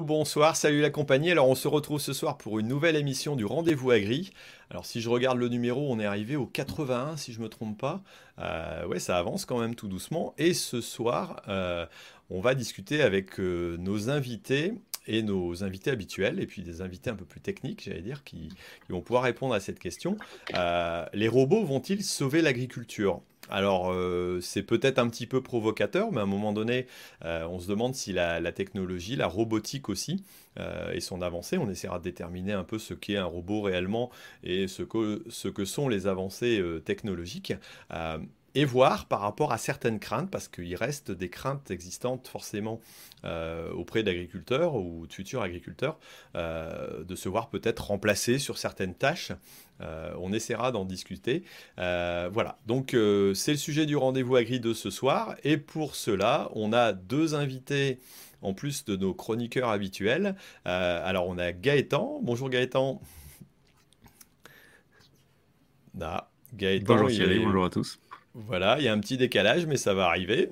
bonsoir, salut la compagnie. Alors on se retrouve ce soir pour une nouvelle émission du Rendez-vous Agri. Alors si je regarde le numéro, on est arrivé au 81 si je me trompe pas. Euh, ouais, ça avance quand même tout doucement. Et ce soir, euh, on va discuter avec euh, nos invités et nos invités habituels, et puis des invités un peu plus techniques, j'allais dire, qui, vont pouvoir répondre à cette question. les robots vont-ils sauver l'agriculture? Alors, euh, c'est peut-être un petit peu provocateur, mais à un moment donné, euh, on se demande si la, technologie, la robotique aussi, euh, et son avancée, on essaiera de déterminer un peu ce qu'est un robot réellement et ce que, ce que sont les avancées technologiques et voir par rapport à certaines craintes, parce qu'il reste des craintes existantes forcément auprès d'agriculteurs ou de futurs agriculteurs, de se voir peut-être remplacés sur certaines tâches euh, on essaiera d'en discuter. Euh, voilà, donc euh, c'est le sujet du rendez-vous agri de ce soir. Et pour cela, on a deux invités en plus de nos chroniqueurs habituels. alors on a Gaëtan. Bonjour Gaëtan. Ah, Gaëtan bonjour Thierry, bonjour à tous. Voilà, il y a un petit décalage, mais ça va arriver.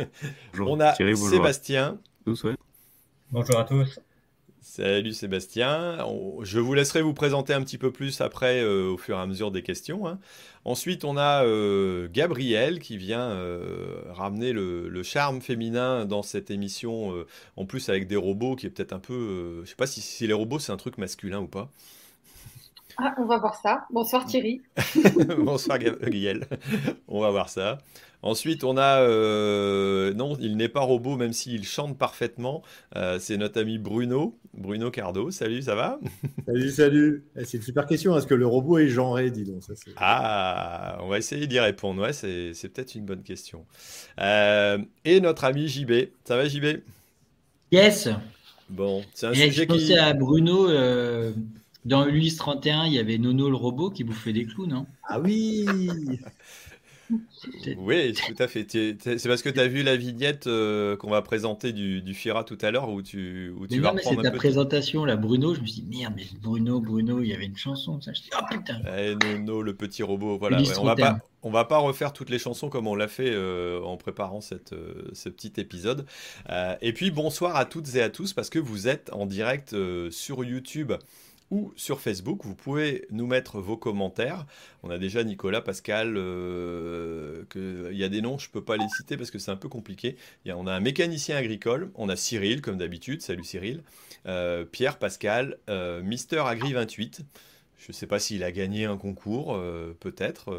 on a Sébastien. Bonjour à tous. Salut Sébastien. Je vous laisserai vous présenter un petit peu plus après euh, au fur et à mesure des questions. Hein. Ensuite, on a euh, Gabriel qui vient euh, ramener le, charme féminin dans cette émission, en plus avec des robots qui est peut-être un peu... je sais pas si, si les robots c'est un truc masculin ou pas. Ah, on va voir ça. Bonsoir Thierry. Bonsoir Gabriel. on va voir ça. Ensuite, on a. Euh, non, il n'est pas robot, même s'il chante parfaitement. Euh, c'est notre ami Bruno, Bruno Cardo. Salut, ça va? Salut, salut. Eh, c'est une super question. Est-ce que le robot est genré, dis donc Ah, on va essayer d'y répondre. Ouais, c'est, peut-être une bonne question. Euh, et notre ami JB. Ça va, JB Yes. Bon, c'est un sujet je pensais à Bruno. Dans Ulysse 31, il y avait Nono le robot qui bouffait des clous, non Ah oui Oui, tout à fait. C'est parce que tu as vu la vignette euh, qu'on va présenter du, du, Fira tout à l'heure où tu, où tu vas non, mais c'est ta présentation, là, Bruno. Je me suis dit, merde, mais Bruno, Bruno, il y avait une chanson. Ça. Je dis, oh putain eh, Nono, le petit robot. Voilà, on va pas. On va pas refaire toutes les chansons comme on l'a fait euh, en préparant cette, euh, ce petit épisode. et puis bonsoir à toutes et à tous parce que vous êtes en direct sur YouTube ou sur Facebook. Vous pouvez nous mettre vos commentaires. On a déjà Nicolas, Pascal, euh, il y a des noms, je ne peux pas les citer parce que c'est un peu compliqué. On a un mécanicien agricole, on a Cyril, comme d'habitude, salut Cyril, euh, Pierre, Pascal, euh, Mister Agri 28. Je ne sais pas s'il a gagné un concours, peut-être.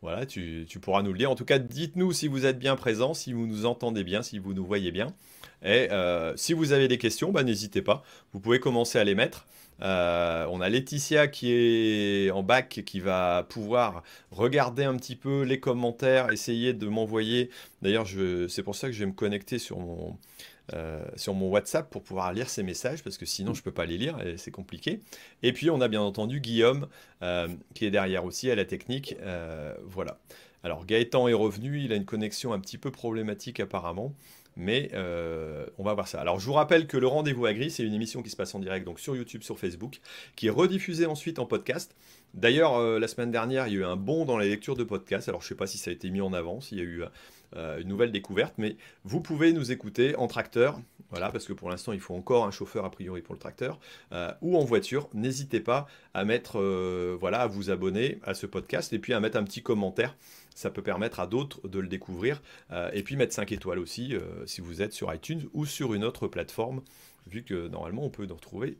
voilà, tu, pourras nous le dire. En tout cas, dites-nous si vous êtes bien présent, si vous nous entendez bien, si vous nous voyez bien. Et si vous avez des questions, bah, n'hésitez pas. Vous pouvez commencer à les mettre. Euh, on a Laetitia qui est en bac, qui va pouvoir regarder un petit peu les commentaires, essayer de m'envoyer. D'ailleurs, c'est pour ça que je vais me connecter sur mon, euh, sur mon WhatsApp pour pouvoir lire ces messages, parce que sinon je ne peux pas les lire et c'est compliqué. Et puis on a bien entendu Guillaume euh, qui est derrière aussi à la technique. voilà. Alors Gaëtan est revenu, il a une connexion un petit peu problématique apparemment. Mais euh, on va voir ça. Alors je vous rappelle que le Rendez-vous Agri, c'est une émission qui se passe en direct donc sur YouTube, sur Facebook, qui est rediffusée ensuite en podcast. D'ailleurs, euh, la semaine dernière, il y a eu un bond dans la lecture de podcasts. Alors je ne sais pas si ça a été mis en avant, s'il y a eu euh, une nouvelle découverte, mais vous pouvez nous écouter en tracteur, voilà, parce que pour l'instant, il faut encore un chauffeur a priori pour le tracteur, ou en voiture. N'hésitez pas à mettre, voilà, à vous abonner à ce podcast et puis à mettre un petit commentaire ça peut permettre à d'autres de le découvrir. Euh, et puis mettre 5 étoiles aussi euh, si vous êtes sur iTunes ou sur une autre plateforme, vu que normalement on peut nous retrouver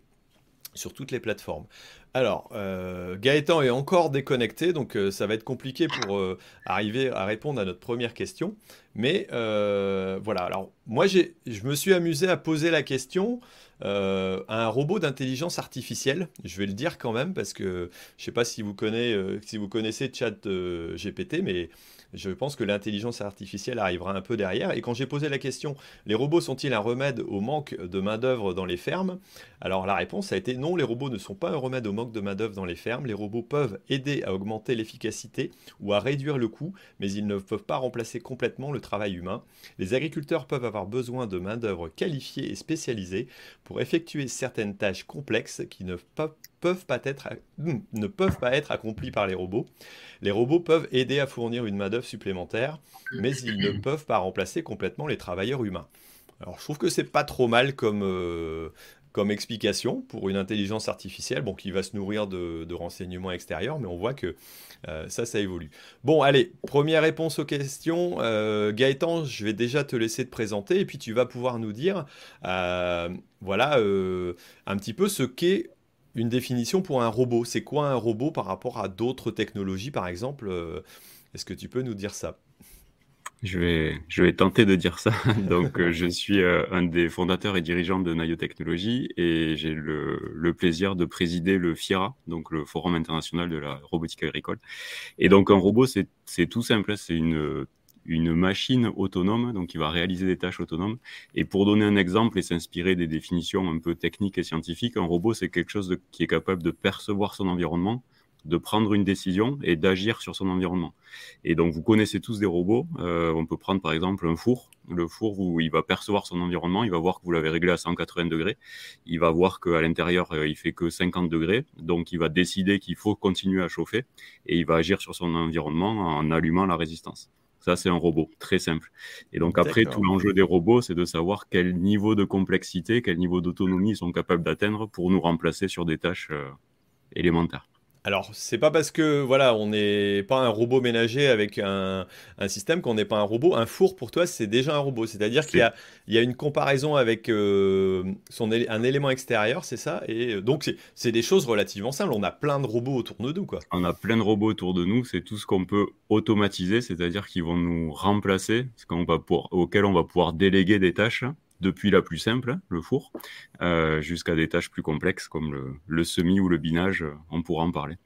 sur toutes les plateformes. Alors, euh, Gaëtan est encore déconnecté, donc ça va être compliqué pour arriver à répondre à notre première question. Mais voilà, alors moi je me suis amusé à poser la question à un robot d'intelligence artificielle. Je vais le dire quand même parce que je ne sais pas si vous, connaissez, si vous connaissez Chat GPT, mais je pense que l'intelligence artificielle arrivera un peu derrière. Et quand j'ai posé la question, les robots sont-ils un remède au manque de main-d'œuvre dans les fermes? Alors la réponse a été non, les robots ne sont pas un remède au manque de main-d'œuvre dans les fermes. Les robots peuvent aider à augmenter l'efficacité ou à réduire le coût, mais ils ne peuvent pas remplacer complètement le travail humain. Les agriculteurs peuvent avoir besoin de main-d'œuvre qualifiée et spécialisée pour effectuer certaines tâches complexes qui ne peuvent peuvent pas être, hmm, ne peuvent pas être accomplis par les robots. Les robots peuvent aider à fournir une main-d'œuvre supplémentaire, mais ils ne peuvent pas remplacer complètement les travailleurs humains. Alors je trouve que c'est pas trop mal comme, comme explication pour une intelligence artificielle, bon, qui va se nourrir de, renseignements extérieurs, mais on voit que euh, ça, ça évolue. Bon, allez, première réponse aux questions. Euh, Gaëtan, je vais déjà te laisser te présenter, et puis tu vas pouvoir nous dire, euh, voilà, un petit peu ce qu'est une définition pour un robot. C'est quoi un robot par rapport à d'autres technologies, par exemple Est-ce que tu peux nous dire ça? Je vais, je vais tenter de dire ça. Donc, euh, je suis euh, un des fondateurs et dirigeants de Nayo Technologies et j'ai le, le, plaisir de présider le FIRA, donc le Forum international de la robotique agricole. Et donc, un robot, c'est tout simple. Hein. C'est une, une machine autonome, donc qui va réaliser des tâches autonomes. Et pour donner un exemple et s'inspirer des définitions un peu techniques et scientifiques, un robot, c'est quelque chose qui est capable de percevoir son environnement, de prendre une décision et d'agir sur son environnement. Et donc, vous connaissez tous des robots. Euh, on peut prendre par exemple un four. Le four, où il va percevoir son environnement, il va voir que vous l'avez réglé à 180 degrés. Il va voir qu'à l'intérieur, euh, il fait que 50 degrés. Donc, il va décider qu'il faut continuer à chauffer et il va agir sur son environnement en allumant la résistance. Ça, c'est un robot, très simple. Et donc après, tout l'enjeu des robots, c'est de savoir quel niveau de complexité, quel niveau d'autonomie ils sont capables d'atteindre pour nous remplacer sur des tâches euh, élémentaires. Alors, c'est pas parce que voilà, on n'est pas un robot ménager avec un, système qu'on n'est pas un robot. Un four, pour toi, c'est déjà un robot. C'est-à-dire qu'il y a, une comparaison avec euh, un élément extérieur, c'est ça? Et euh, donc, c'est des choses relativement simples. On a plein de robots autour de nous, quoi. On a plein de robots autour de nous. C'est tout ce qu'on peut automatiser, c'est-à-dire qu'ils vont nous remplacer, ce auquel on va pouvoir déléguer des tâches depuis la plus simple, le four, euh, jusqu'à des tâches plus complexes comme le, le, semi ou le binage, on pourra en parler.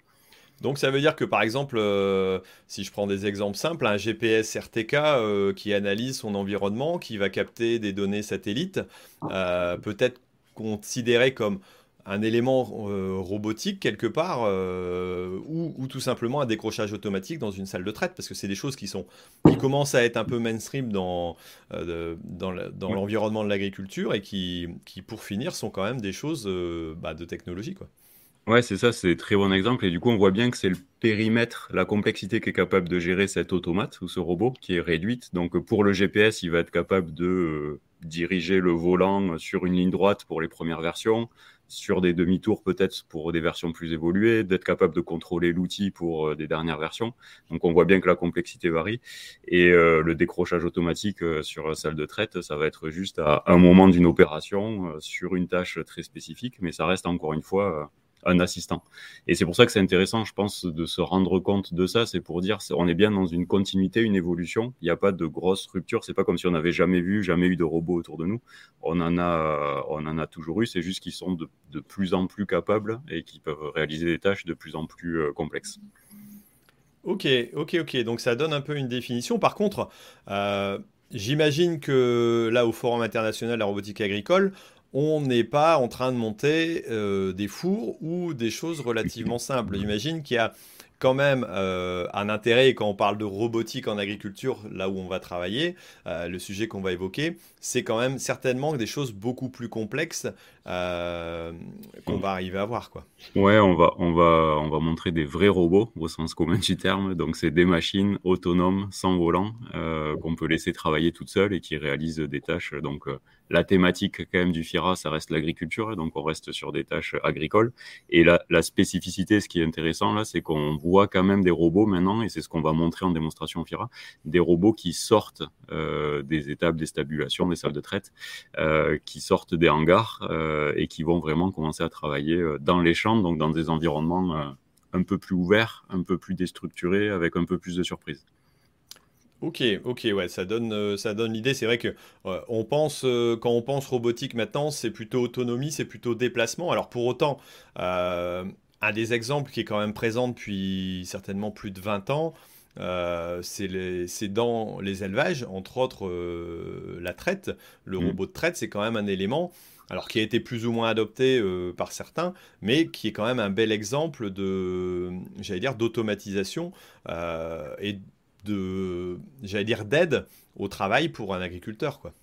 Donc ça veut dire que par exemple, euh, si je prends des exemples simples, un GPS RTK euh, qui analyse son environnement, qui va capter des données satellites, peut être considéré comme un élément euh, robotique quelque part euh, ou, tout simplement un décrochage automatique dans une salle de traite parce que c'est des choses qui sont qui commencent à être un peu mainstream dans euh, dans l'environnement de l'agriculture et qui, qui pour finir sont quand même des choses bah, de technologie quoi. Ouais, c'est ça, c'est très bon exemple. Et du coup, on voit bien que c'est le périmètre, la complexité qu'est capable de gérer cet automate ou ce robot qui est réduite. Donc, pour le GPS, il va être capable de diriger le volant sur une ligne droite pour les premières versions, sur des demi-tours peut-être pour des versions plus évoluées, d'être capable de contrôler l'outil pour euh, des dernières versions. Donc on voit bien que la complexité varie. Et euh, le décrochage automatique euh, sur salle de traite, ça va être juste à un moment d'une opération sur une tâche très spécifique, mais ça reste encore une fois un assistant. Et c'est pour ça que c'est intéressant, je pense, de se rendre compte de ça. C'est pour dire, on est bien dans une continuité, une évolution. Il n'y a pas de grosse rupture. C'est pas comme si on n'avait jamais vu, jamais eu de robots autour de nous. On en a, on en a toujours eu. C'est juste qu'ils sont de, plus en plus capables et qui peuvent réaliser des tâches de plus en plus euh, complexes. Ok, ok, ok. Donc ça donne un peu une définition. Par contre, euh, j'imagine que là, au Forum international de la robotique agricole, on n'est pas en train de monter euh, des fours ou des choses relativement simples. J'imagine qu'il y a quand même euh, un intérêt quand on parle de robotique en agriculture, là où on va travailler, euh, le sujet qu'on va évoquer, c'est quand même certainement des choses beaucoup plus complexes euh, qu'on va arriver à voir. Quoi. Ouais, on va, on, va, on va montrer des vrais robots au sens commun du terme. Donc, c'est des machines autonomes, sans volant, qu'on peut laisser travailler toutes seules et qui réalisent des tâches. Donc, la thématique quand même du FIRA, ça reste l'agriculture. Donc, on reste sur des tâches agricoles. Et la, la spécificité, ce qui est intéressant là, c'est qu'on voit quand même des robots maintenant, et c'est ce qu'on va montrer en démonstration FIRA, des robots qui sortent euh, des étapes des stabulations, des salles de traite, euh, qui sortent des hangars euh, et qui vont vraiment commencer à travailler dans les champs, donc dans des environnements un peu plus ouverts, un peu plus déstructurés, avec un peu plus de surprises. Ok, ok, ouais, ça donne, ça donne l'idée. C'est vrai que on pense, quand on pense robotique maintenant, c'est plutôt autonomie, c'est plutôt déplacement. Alors pour autant, un des exemples qui est quand même présent depuis certainement plus de 20 ans, euh, c'est dans les élevages, entre autres euh, la traite. Le mm. robot de traite, c'est quand même un élément, alors qui a été plus ou moins adopté euh, par certains, mais qui est quand même un bel exemple de, j'allais dire, d'automatisation et de, j'allais dire, d'aide au travail pour un agriculteur, quoi.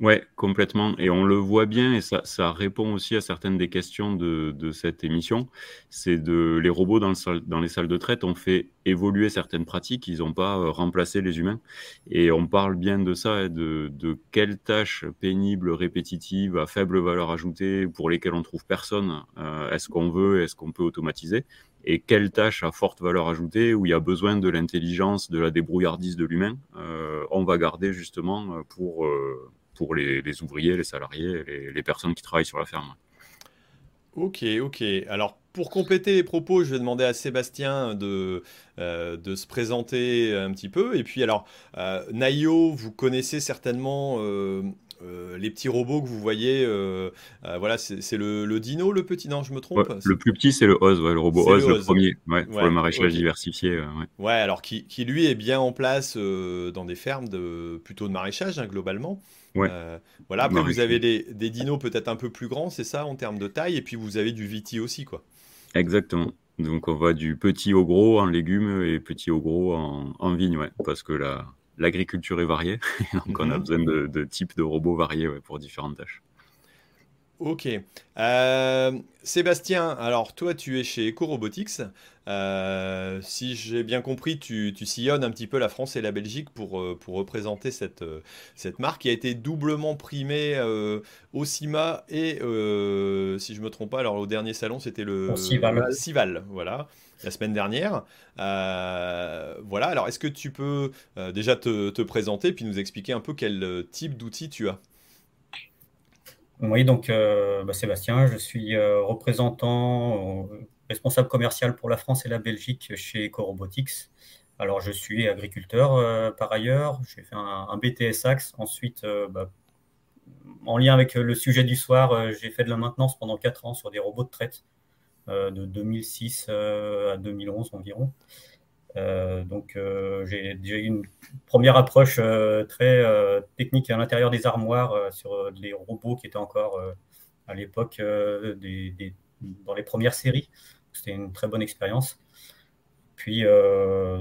Ouais, complètement. Et on le voit bien, et ça, ça répond aussi à certaines des questions de, de cette émission. C'est de les robots dans, le dans, les salles de traite ont fait évoluer certaines pratiques, ils n'ont pas euh, remplacé les humains. Et on parle bien de ça, de, de quelles tâches pénibles, répétitives, à faible valeur ajoutée, pour lesquelles on trouve personne, euh, est-ce qu'on veut, est-ce qu'on peut automatiser? Et quelles tâches à forte valeur ajoutée, où il y a besoin de l'intelligence, de la débrouillardise de l'humain, euh, on va garder justement pour, euh, pour les, ouvriers, les salariés, les, personnes qui travaillent sur la ferme. Ok, ok. Alors pour compléter les propos, je vais demander à Sébastien de, euh, se présenter un petit peu. Et puis alors, euh, Nayo, vous connaissez certainement euh, les petits robots que vous voyez. voilà, c'est le, dino, le petit Non, je me trompe. le plus petit, c'est le Oz, le robot Oz, le, premier, pour le maraîchage diversifié. Ouais. alors qui, qui, lui est bien en place dans des fermes de, plutôt de maraîchage, hein, globalement. Euh, voilà, après, vous avez des, dinos peut-être un peu plus grands, c'est ça, en termes de taille, et puis vous avez du viti aussi, quoi. Exactement. Donc, on va du petit au gros en légumes et petit au gros en, en vigne, ouais, parce que l'agriculture est variée, donc on a mhm. besoin de, types de robots variés pour différentes tâches. Ok. Euh, Sébastien, alors toi tu es chez EcoRobotics. Euh, si j'ai bien compris, tu, sillonnes un petit peu la France et la Belgique pour, euh, pour représenter cette, cette marque qui a été doublement primée au CIMA et, si je ne me trompe pas, alors au dernier salon c'était le Cival. voilà, la semaine dernière. voilà, alors est-ce que tu peux déjà te, te présenter puis nous expliquer un peu quel type d'outils tu as? Oui, donc euh, bah, Sébastien, je suis euh, représentant, euh, responsable commercial pour la France et la Belgique chez EcoRobotics. Alors, je suis agriculteur par ailleurs, j'ai fait un, BTS Axe. Ensuite, bah, en lien avec le sujet du soir, j'ai fait de la maintenance pendant 4 ans sur des robots de traite de 2006 à 2011 environ. Euh, donc euh, j'ai déjà eu une première approche euh, très technique à l'intérieur des armoires sur les robots qui étaient encore à l'époque dans les premières séries. C'était une très bonne expérience. Puis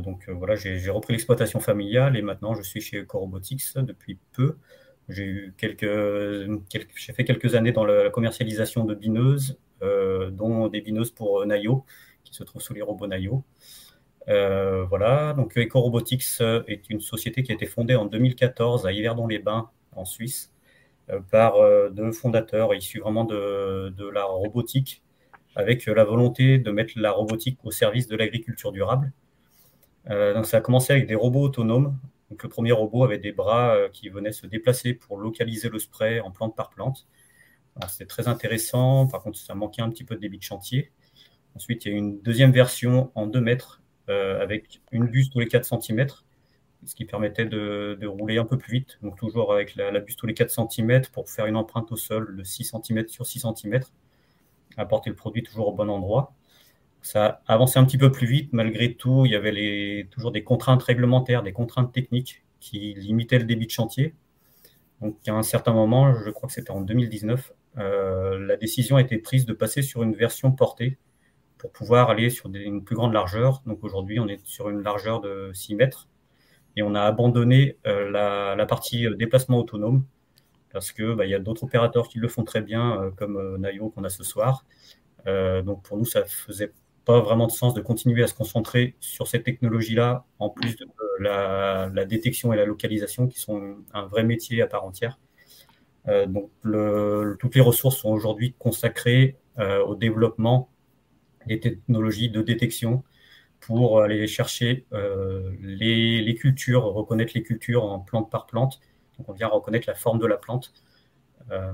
donc voilà, j'ai repris l'exploitation familiale et maintenant je suis chez Corobotics depuis peu. J'ai eu quelques, j'ai fait quelques années dans la commercialisation de bineuses, dont des bineuses pour Nayo, qui se trouvent sous les robots Nayo. Euh, voilà, donc EcoRobotics euh, est une société qui a été fondée en 2014 à Yverdon-les-Bains, en Suisse, euh, par deux fondateurs issus vraiment de, la robotique, avec la volonté de mettre la robotique au service de l'agriculture durable. donc ça a commencé avec des robots autonomes. Donc le premier robot avait des bras qui venaient se déplacer pour localiser le spray en plante par plante. C'était très intéressant. Par contre, ça manquait un petit peu de débit de chantier. Ensuite, il y a une deuxième version en 2 mètres euh, avec une buse tous les 4 cm, ce qui permettait de, rouler un peu plus vite. Donc toujours avec la, buse tous les 4 cm pour faire une empreinte au sol de 6 cm sur 6 cm, apporter le produit toujours au bon endroit. Ça avançait un petit peu plus vite, malgré tout, il y avait toujours des contraintes réglementaires, des contraintes techniques qui limitaient le débit de chantier. Donc à un certain moment, je crois que c'était en 2019, euh, la décision a été prise de passer sur une version portée pour pouvoir aller sur une plus grande largeur. Donc aujourd'hui, on est sur une largeur de 6 mètres et on a abandonné euh, la, partie euh, déplacement autonome parce qu'il bah, y a d'autres opérateurs qui le font très bien, comme Nayo qu'on a ce soir. donc pour nous, ça faisait pas vraiment de sens de continuer à se concentrer sur cette technologie-là, en plus de la, détection et la localisation, qui sont un vrai métier à part entière. Donc toutes les ressources sont aujourd'hui consacrées au développement des technologies de détection pour aller chercher euh, les, cultures, reconnaître les cultures en plante par plante. On vient reconnaître la forme de la plante. Euh,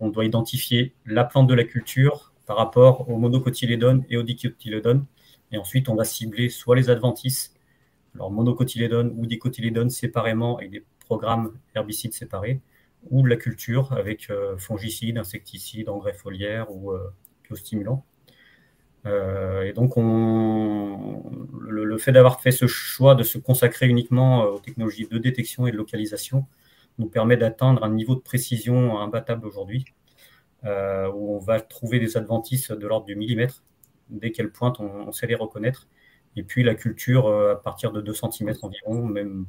on doit identifier la plante de la culture par rapport au monocotylédone et au dicotylédone. Et ensuite, on va cibler soit les adventices, alors monocotylédone ou dicotylédone séparément avec des programmes herbicides séparés, ou la culture avec euh, fongicides, insecticides, engrais foliaires ou biostimulants. Euh, et donc, on, le, fait d'avoir fait ce choix de se consacrer uniquement euh, aux technologies de détection et de localisation nous permet d'atteindre un niveau de précision imbattable aujourd'hui, euh, où on va trouver des adventices de l'ordre du millimètre. Dès qu'elles pointent, on, sait les reconnaître. Et puis la culture, à partir de 2 cm environ, même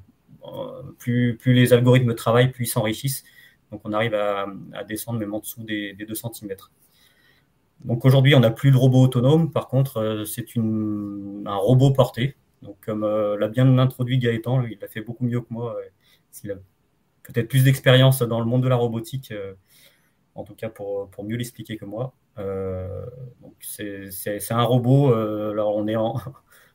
plus, plus les algorithmes travaillent, plus ils s'enrichissent. Donc on arrive à, descendre même en dessous des, 2 cm. Donc aujourd'hui, on n'a plus de robot autonome. Par contre, c'est un robot porté. Donc comme l'a bien introduit Gaëtan, il l'a fait beaucoup mieux que moi. S'il a peut-être plus d'expérience dans le monde de la robotique, en tout cas pour, pour mieux l'expliquer que moi. c'est un robot. alors on est en,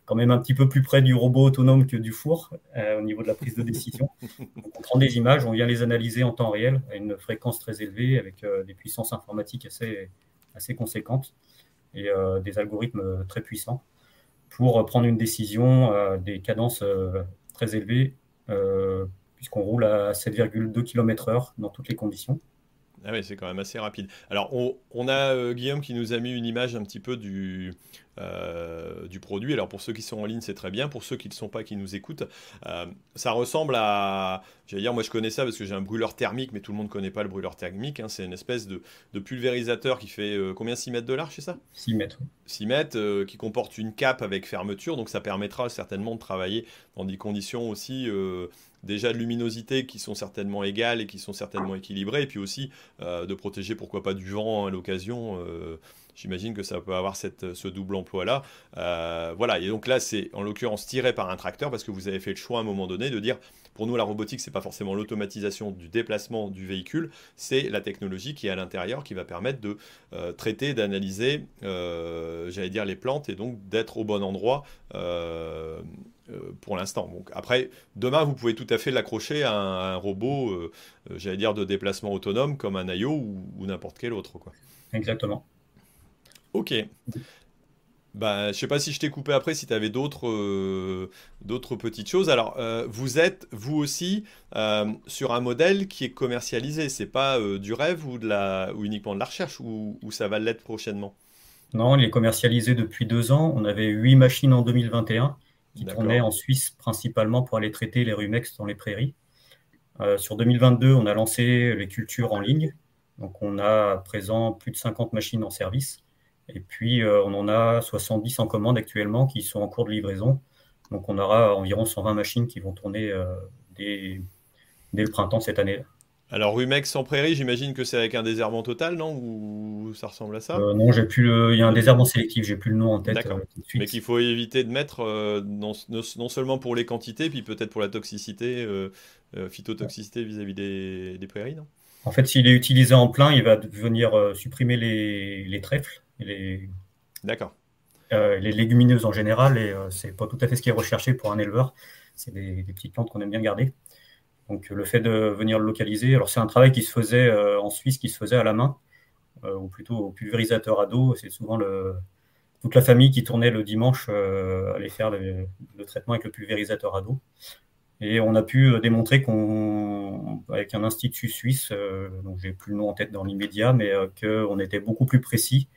quand même un petit peu plus près du robot autonome que du four euh, au niveau de la prise de décision. on prend des images, on vient les analyser en temps réel à une fréquence très élevée avec euh, des puissances informatiques assez, assez conséquentes et euh, des algorithmes très puissants pour prendre une décision à des cadences très élevées puisqu'on roule à 7,2 km/h dans toutes les conditions. Ah oui, c'est quand même assez rapide. Alors, on, a Guillaume qui nous a mis une image un petit peu du, euh, du produit. Alors pour ceux qui sont en ligne, c'est très bien. Pour ceux qui ne le sont pas, qui nous écoutent, euh, ça ressemble à... J'allais dire, moi je connais ça parce que j'ai un brûleur thermique, mais tout le monde ne connaît pas le brûleur thermique. Hein. C'est une espèce de, pulvérisateur qui fait euh, combien? 6 mètres de large, c'est ça? 6 mètres. 6 mètres, qui comporte une cape avec fermeture. Donc ça permettra certainement de travailler dans des conditions aussi déjà de luminosité qui sont certainement égales et qui sont certainement équilibrées, et puis aussi de protéger pourquoi pas du vent hein, à l'occasion. J'imagine que ça peut avoir cette, ce double emploi-là. Euh, voilà, et donc là, c'est en l'occurrence tiré par un tracteur parce que vous avez fait le choix à un moment donné de dire pour nous, la robotique, c'est pas forcément l'automatisation du déplacement du véhicule, c'est la technologie qui est à l'intérieur qui va permettre de euh, traiter, d'analyser, euh, j'allais dire, les plantes et donc d'être au bon endroit pour l'instant. Donc après, demain, vous pouvez tout à fait l'accrocher à, un, robot, j'allais dire, de déplacement autonome comme un IO ou, ou n'importe quel autre. Quoi. Exactement. Ok. Bah, je sais pas si je t'ai coupé après, si tu avais d'autres euh, d'autres petites choses. Alors, euh, vous êtes, vous aussi, euh, sur un modèle qui est commercialisé. C'est pas du rêve ou, de la, ou uniquement de la recherche, ou, ça va l'être prochainement? Non, il est commercialisé depuis deux ans. On avait huit machines en 2021 qui tournaient en Suisse principalement pour aller traiter les rumex dans les prairies. sur 2022, on a lancé les cultures en ligne. Donc, on a à présent plus de 50 machines en service. Et puis, euh, on en a 70 en commande actuellement qui sont en cours de livraison. Donc, on aura environ 120 machines qui vont tourner euh, dès, le printemps cette année. Alors, Rumex en prairie, j'imagine que c'est avec un désherbant total, non? Ou ça ressemble à ça? Euh, Non, j'ai plus il y a un désherbant sélectif, j'ai plus le nom en tête. Mais qu'il faut éviter de mettre, non, seulement pour les quantités, puis peut-être pour la toxicité, phytotoxicité vis-à-vis des, prairies, non? En fait, s'il est utilisé en plein, il va venir supprimer les, les trèfles les, D'accord. Euh, les légumineuses en général, et euh, c'est pas tout à fait ce qui est recherché pour un éleveur. C'est des, petites plantes qu'on aime bien garder. Donc le fait de venir le localiser, alors c'est un travail qui se faisait euh, en Suisse, qui se faisait à la main, ou plutôt au pulvérisateur à dos. C'est souvent le, toute la famille qui tournait le dimanche aller faire le, traitement avec le pulvérisateur à dos. Et on a pu démontrer qu'on, avec un institut suisse, donc j'ai plus le nom en tête dans l'immédiat, mais qu'on était beaucoup plus précis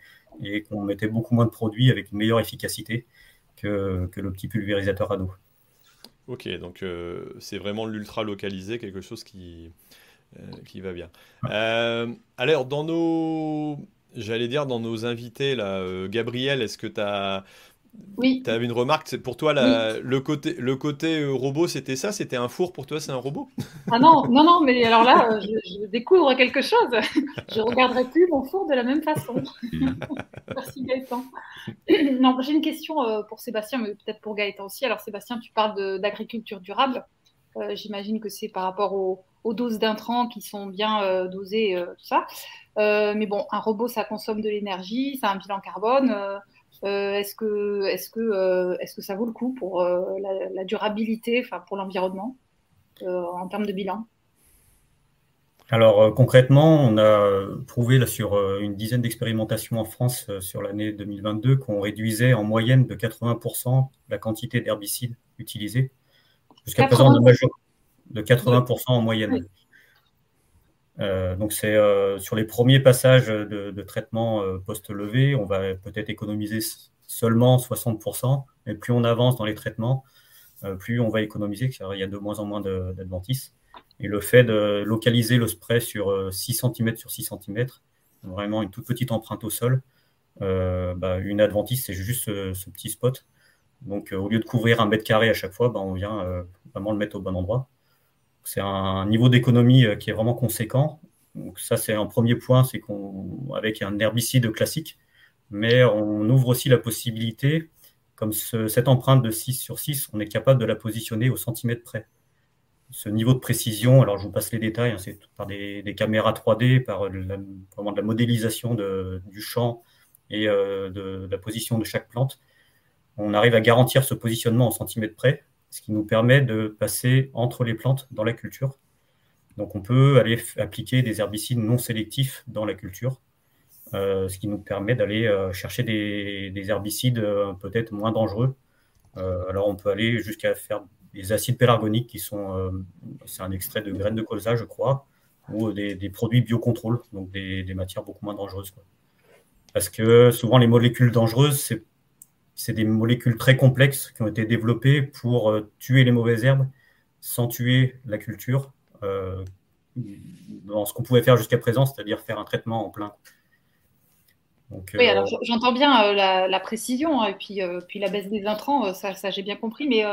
et qu'on mettait beaucoup moins de produits avec une meilleure efficacité que, le petit pulvérisateur à dos. Ok, donc euh, c'est vraiment l'ultra localisé, quelque chose qui, euh, qui va bien. Euh, alors, dans nos, j'allais dire, dans nos invités, là, Gabriel, est-ce que tu as oui. Tu avais une remarque, pour toi, le côté, le côté euh, robot, c'était ça? C'était un four pour toi, c'est un robot? Ah non, non, non, mais alors là, euh, je, découvre quelque chose. Je ne regarderai plus mon four de la même façon? Merci Gaëtan. Non, j'ai une question euh, pour Sébastien, mais peut-être pour Gaëtan aussi. Alors Sébastien, tu parles d'agriculture durable. J'imagine que c'est par rapport aux, doses d'intrants qui sont bien dosées, tout ça. mais bon, un robot, ça consomme de l'énergie, ça a un bilan carbone. Euh, est-ce que, est que, euh, est que ça vaut le coup pour euh, la, durabilité, enfin pour l'environnement, en termes de bilan? Alors concrètement, on a prouvé là, sur une dizaine d'expérimentations en France sur l'année 2022 qu'on réduisait en moyenne de 80% la quantité d'herbicides utilisés. Jusqu'à présent, de, de 80% en moyenne. Euh, donc c'est euh, sur les premiers passages de, traitement euh, post-levé, on va peut-être économiser seulement 60%, mais plus on avance dans les traitements, plus on va économiser, car il y a de moins en moins d'adventices. Et le fait de localiser le spray sur 6 cm sur 6 cm, vraiment une toute petite empreinte au sol, bah, une adventice, c'est juste ce, petit spot. Donc au lieu de couvrir un mètre carré à chaque fois, bah, on vient vraiment le mettre au bon endroit C'est un niveau d'économie qui est vraiment conséquent. Donc ça, c'est un premier point, c'est qu'on avec un herbicide classique, mais on ouvre aussi la possibilité, comme cette empreinte de 6 sur 6, on est capable de la positionner au centimètre près. Ce niveau de précision, alors je vous passe les détails, hein, c'est par des, caméras 3D, par la, vraiment de la modélisation du champ et euh, de, la position de chaque plante. On arrive à garantir ce positionnement au centimètre près, ce qui nous permet de passer entre les plantes dans la culture donc on peut aller appliquer des herbicides non sélectifs dans la culture, euh, ce qui nous permet d'aller euh, chercher des, herbicides euh, peut-être moins dangereux. alors on peut aller jusqu'à faire des acides pélargoniques qui sont, c'est un extrait de graines de colza je crois, ou des, produits biocontrôle, donc des, matières beaucoup moins dangereuses. Parce que souvent les molécules dangereuses, c'est des molécules très complexes qui ont été développées pour tuer les mauvaises herbes sans tuer la culture euh, dans ce qu'on pouvait faire jusqu'à présent, c'est-à-dire faire un traitement en plein. oui, alors euh, j'entends bien euh, la, précision hein, et puis, puis la baisse des intrants, ça, ça j'ai bien compris, mais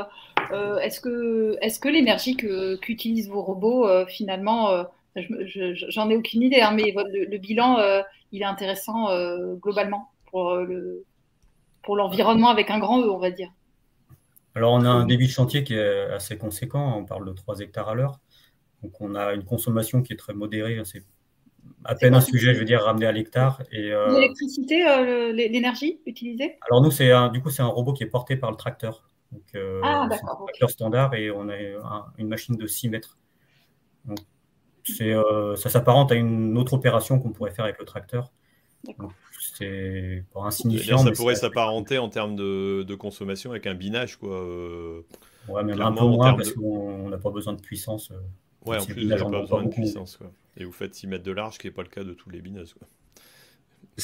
est-ce que, est que l'énergie qu'utilisent vos robots, finalement, j'en ai aucune idée, hein, mais le, bilan, il est intéressant globalement pour, le, pour l'environnement avec un grand E, on va dire. Alors on a un débit de chantier qui est assez conséquent, on parle de 3 hectares à l'heure. Donc on a une consommation qui est très modérée. C'est à peine un sujet, je veux dire, ramené à l'hectare. Et, euh, L'électricité, euh, l'énergie utilisée? Alors nous, c'est du coup, c'est un robot qui est porté par le tracteur. Donc, euh, ah, d'accord. Un tracteur standard et on a une machine de 6 mètres. Donc, c'est, ça s'apparente à une autre opération qu'on pourrait faire avec le tracteur. C'est pour insignifiant. ça pourrait s'apparenter en termes de, de, consommation avec un binage, quoi. ouais, même un peu moins parce qu'on n'a pas besoin de puissance. Ouais, en plus, vous n'avez pas besoin de puissance. Quoi. Et vous faites 6 mètres de large, ce qui n'est pas le cas de tous les bineuses. Quoi.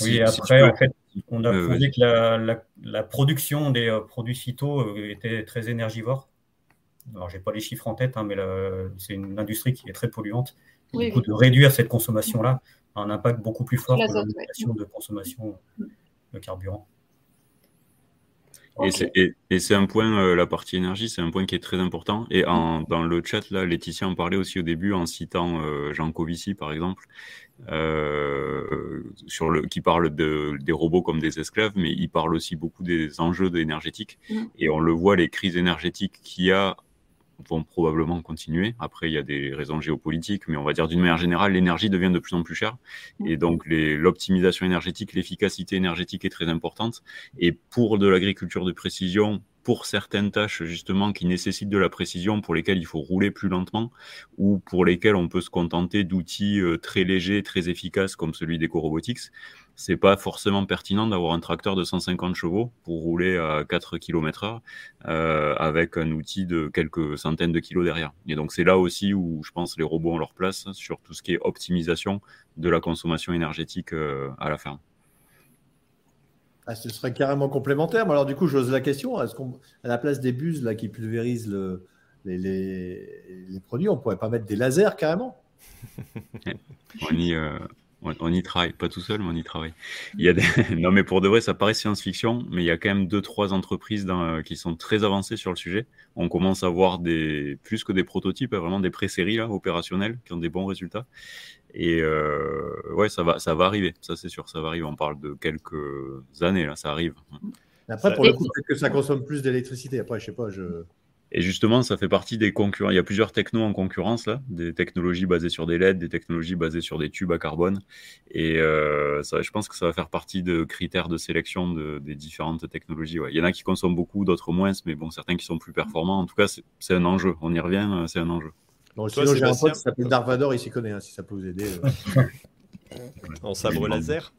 Oui, après, en fait, on a euh, prouvé que la, la, production des euh, produits phyto euh, était très énergivore. Alors, je n'ai pas les chiffres en tête, hein, mais c'est une industrie qui est très polluante. du coup, de réduire cette consommation-là un impact beaucoup plus fort que la de consommation de carburant. Et c'est un point, euh, la partie énergie, c'est un point qui est très important. Et en, dans le chat, là, Laetitia en parlait aussi au début en citant euh, Jean Covici, par exemple, euh, sur le, qui parle de, des robots comme des esclaves, mais il parle aussi beaucoup des enjeux énergétiques. Mm. Et on le voit, les crises énergétiques qu'il y a vont probablement continuer. Après, il y a des raisons géopolitiques, mais on va dire d'une manière générale, l'énergie devient de plus en plus chère. Mm. Et donc, l'optimisation énergétique, l'efficacité énergétique est très importante. Et pour de l'agriculture de précision, pour certaines tâches justement qui nécessitent de la précision, pour lesquelles il faut rouler plus lentement, ou pour lesquelles on peut se contenter d'outils euh, très légers, très efficaces comme celui d'EcoRobotics, c'est pas forcément pertinent d'avoir un tracteur de 150 chevaux pour rouler à 4 km/h euh, avec un outil de quelques centaines de kilos derrière. Et donc c'est là aussi où je pense les robots ont leur place sur tout ce qui est optimisation de la consommation énergétique euh, à la ferme. Ah, ce serait carrément complémentaire. Mais alors, du coup, j'ose la question est-ce qu'à la place des buses là, qui pulvérisent les, produits, on pourrait pas mettre des lasers carrément? On, y, euh, on, y travaille, pas tout seul, mais on y travaille. Il y a non, mais pour de vrai, ça paraît science-fiction, mais il y a quand même deux, trois entreprises qui sont très avancées sur le sujet. On commence à voir des, plus que des prototypes, vraiment des pré-séries opérationnelles qui ont des bons résultats. Et euh, ouais, ça va, ça va arriver, ça c'est sûr, ça va arriver. On parle de quelques années, là, ça arrive. Après, pour le coup, peut-être que ça consomme plus d'électricité. Après, je sais pas, je. Et justement, ça fait partie des concurrents. Il y a plusieurs technos en concurrence, là, des technologies basées sur des LED, des technologies basées sur des tubes à carbone. Et euh, ça, je pense que ça va faire partie de critères de sélection de, des différentes technologies. Ouais. Il y en a qui consomment beaucoup, d'autres moins, mais bon, certains qui sont plus performants. En tout cas, c'est un enjeu. On y revient, euh, c'est un enjeu. Bon, sinon, j'ai un pote qui s'appelle Darvador, il s'y connaît, hein, si ça peut vous aider. Euh. en sabre laser.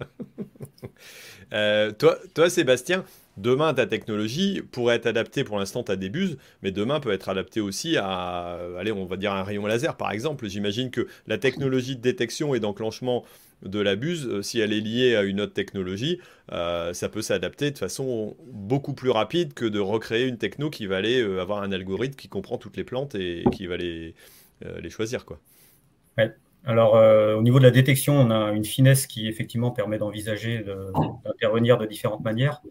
toi, toi, Sébastien, Demain, ta technologie pourrait être adaptée, pour l'instant, à des buses, mais demain peut être adaptée aussi à, allez, on va dire un rayon laser, par exemple. J'imagine que la technologie de détection et d'enclenchement de la buse, euh, si elle est liée à une autre technologie, euh, ça peut s'adapter de façon beaucoup plus rapide que de recréer une techno qui va aller euh, avoir un algorithme qui comprend toutes les plantes et qui va les, les choisir. Quoi. Alors, au niveau de la détection, on a une finesse qui effectivement permet d'envisager d'intervenir de différentes manières.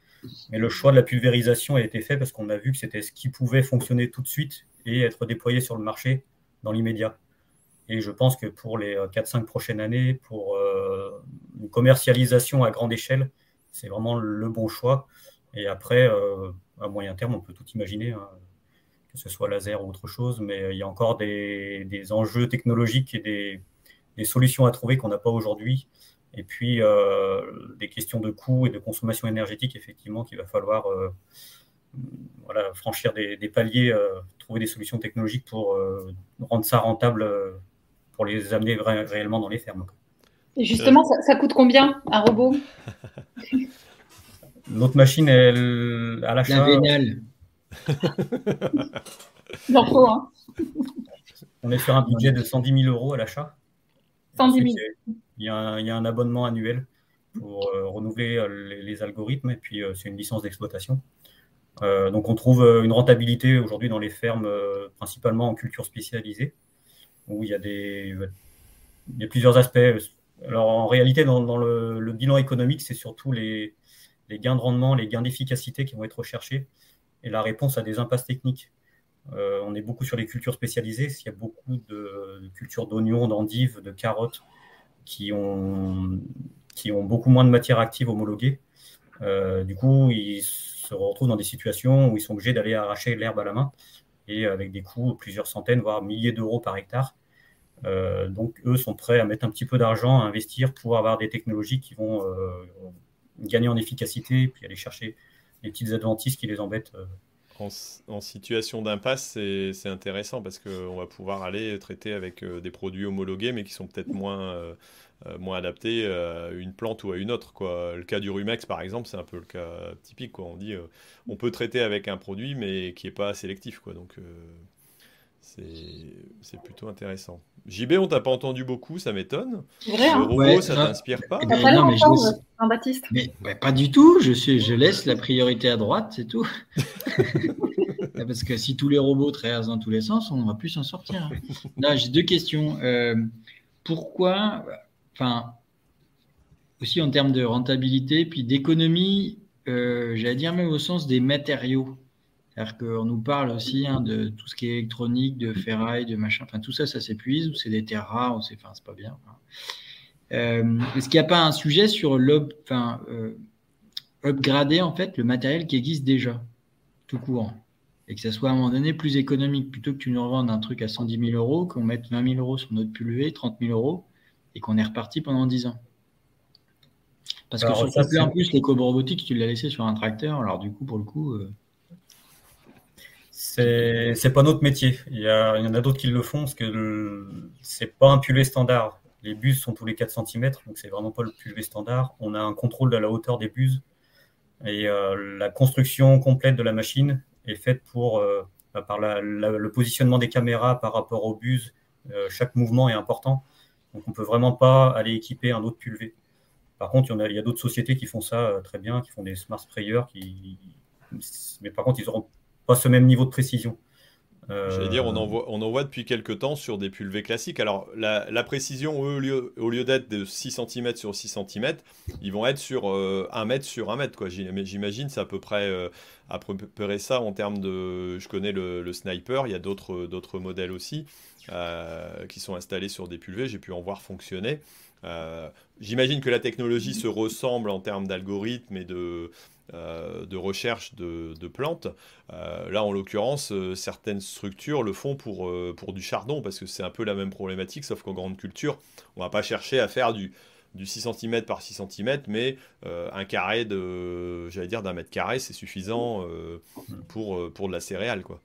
Mais le choix de la pulvérisation a été fait parce qu'on a vu que c'était ce qui pouvait fonctionner tout de suite et être déployé sur le marché dans l'immédiat. Et je pense que pour les 4-5 prochaines années, pour une commercialisation à grande échelle, c'est vraiment le bon choix. Et après, à moyen terme, on peut tout imaginer, hein, que ce soit laser ou autre chose, mais il y a encore des, enjeux technologiques et des, solutions à trouver qu'on n'a pas aujourd'hui. Et puis, euh, des questions de coût et de consommation énergétique, effectivement, qu'il va falloir euh, voilà, franchir des, paliers, euh, trouver des solutions technologiques pour rendre ça rentable, pour les amener réellement dans les fermes. Et justement, ça, coûte combien un robot? Notre machine, elle, à l'achat. La hein. On est sur un budget de 110 000 euros à l'achat. 110 000. Il y, a un, abonnement annuel pour euh, renouveler euh, les, algorithmes et puis euh, c'est une licence d'exploitation. donc on trouve une rentabilité aujourd'hui dans les fermes, principalement en culture spécialisée, où il y a, des, il y a plusieurs aspects. Alors en réalité, dans, le, bilan économique, c'est surtout les, les gains de rendement, les gains d'efficacité qui vont être recherchés et la réponse à des impasses techniques. Euh, on est beaucoup sur les cultures spécialisées. Il y a beaucoup de, cultures d'oignons, d'endives, de carottes qui ont, beaucoup moins de matière active homologuée. Euh, du coup, ils se retrouvent dans des situations où ils sont obligés d'aller arracher l'herbe à la main et avec des coûts plusieurs centaines, voire milliers d'euros par hectare. Euh, donc, eux sont prêts à mettre un petit peu d'argent, à investir pour avoir des technologies qui vont gagner en efficacité, puis aller chercher les petites adventices qui les embêtent. Euh. En, situation d'impasse, c'est intéressant parce qu'on va pouvoir aller traiter avec euh, des produits homologués, mais qui sont peut-être moins, euh, moins adaptés à une plante ou à une autre. Le cas du Rumex, par exemple, c'est un peu le cas typique. On dit on peut traiter avec un produit, mais qui n'est pas sélectif. Quoi. Donc, c'est plutôt intéressant. JB, on t'a pas entendu beaucoup, ça m'étonne. Le hein. robot, ça t'inspire pas mais non, mais je Baptiste. Mais pas du tout. Je, suis, je laisse la priorité à droite, c'est tout. Parce que si tous les robots traversent dans tous les sens, on ne va plus s'en sortir. Là, j'ai deux questions. Euh, pourquoi, enfin, aussi en termes de rentabilité, puis d'économie, euh, j'allais dire même au sens des matériaux. C'est-à-dire qu'on nous parle aussi hein, de tout ce qui est électronique, de ferraille, de machin. Enfin, tout ça, ça s'épuise, ou c'est des terres rares, ou c'est enfin, pas bien. Euh, est-ce qu'il n'y a pas un sujet sur l'upgrader enfin, euh, en fait, le matériel qui existe déjà, tout court? Et que ça soit à un moment donné plus économique, plutôt que tu nous revendes un truc à 110 000 euros, qu'on mette 20 000 euros sur notre pulvé, 30 000 euros, et qu'on est reparti pendant 10 ans. Parce que sur le en plus, l'éco robotique, tu l'as laissé sur un tracteur, alors du coup, pour le coup. Euh, c'est c'est pas notre métier. Il y, a, il y en a d'autres qui le font parce que c'est pas un pulvé standard. Les buses sont tous les 4 cm, donc c'est vraiment pas le pulvé standard. On a un contrôle de la hauteur des buses et euh, la construction complète de la machine est faite pour euh, bah, par le positionnement des caméras par rapport aux buses. Euh, chaque mouvement est important, donc on peut vraiment pas aller équiper un autre pulvé. Par contre, il y, a, d'autres sociétés qui font ça très bien, qui font des smart sprayers, qui, mais par contre, ils auront pas ce même niveau de précision. Euh, J'allais dire, on en, voit, on en voit depuis quelques temps sur des pulvés classiques. Alors, la, précision, au lieu, au lieu d'être de 6 cm sur 6 cm, ils vont être sur 1 euh, mètre sur 1 mètre. J'imagine c'est à peu près euh, à peu près ça en termes de... Je connais le, sniper, il y a d'autres modèles aussi qui sont installés sur des pulvés. J'ai pu en voir fonctionner. J'imagine que la technologie se ressemble en termes d'algorithmes et de, euh, de recherche de, plantes. Euh, là, en l'occurrence, euh, certaines structures le font pour, pour du chardon, parce que c'est un peu la même problématique, sauf qu'en grande culture, on va pas chercher à faire du, du 6 cm par 6 cm, mais un carré de, j'allais dire, d'un mètre carré, c'est suffisant pour, pour de la céréale, quoi.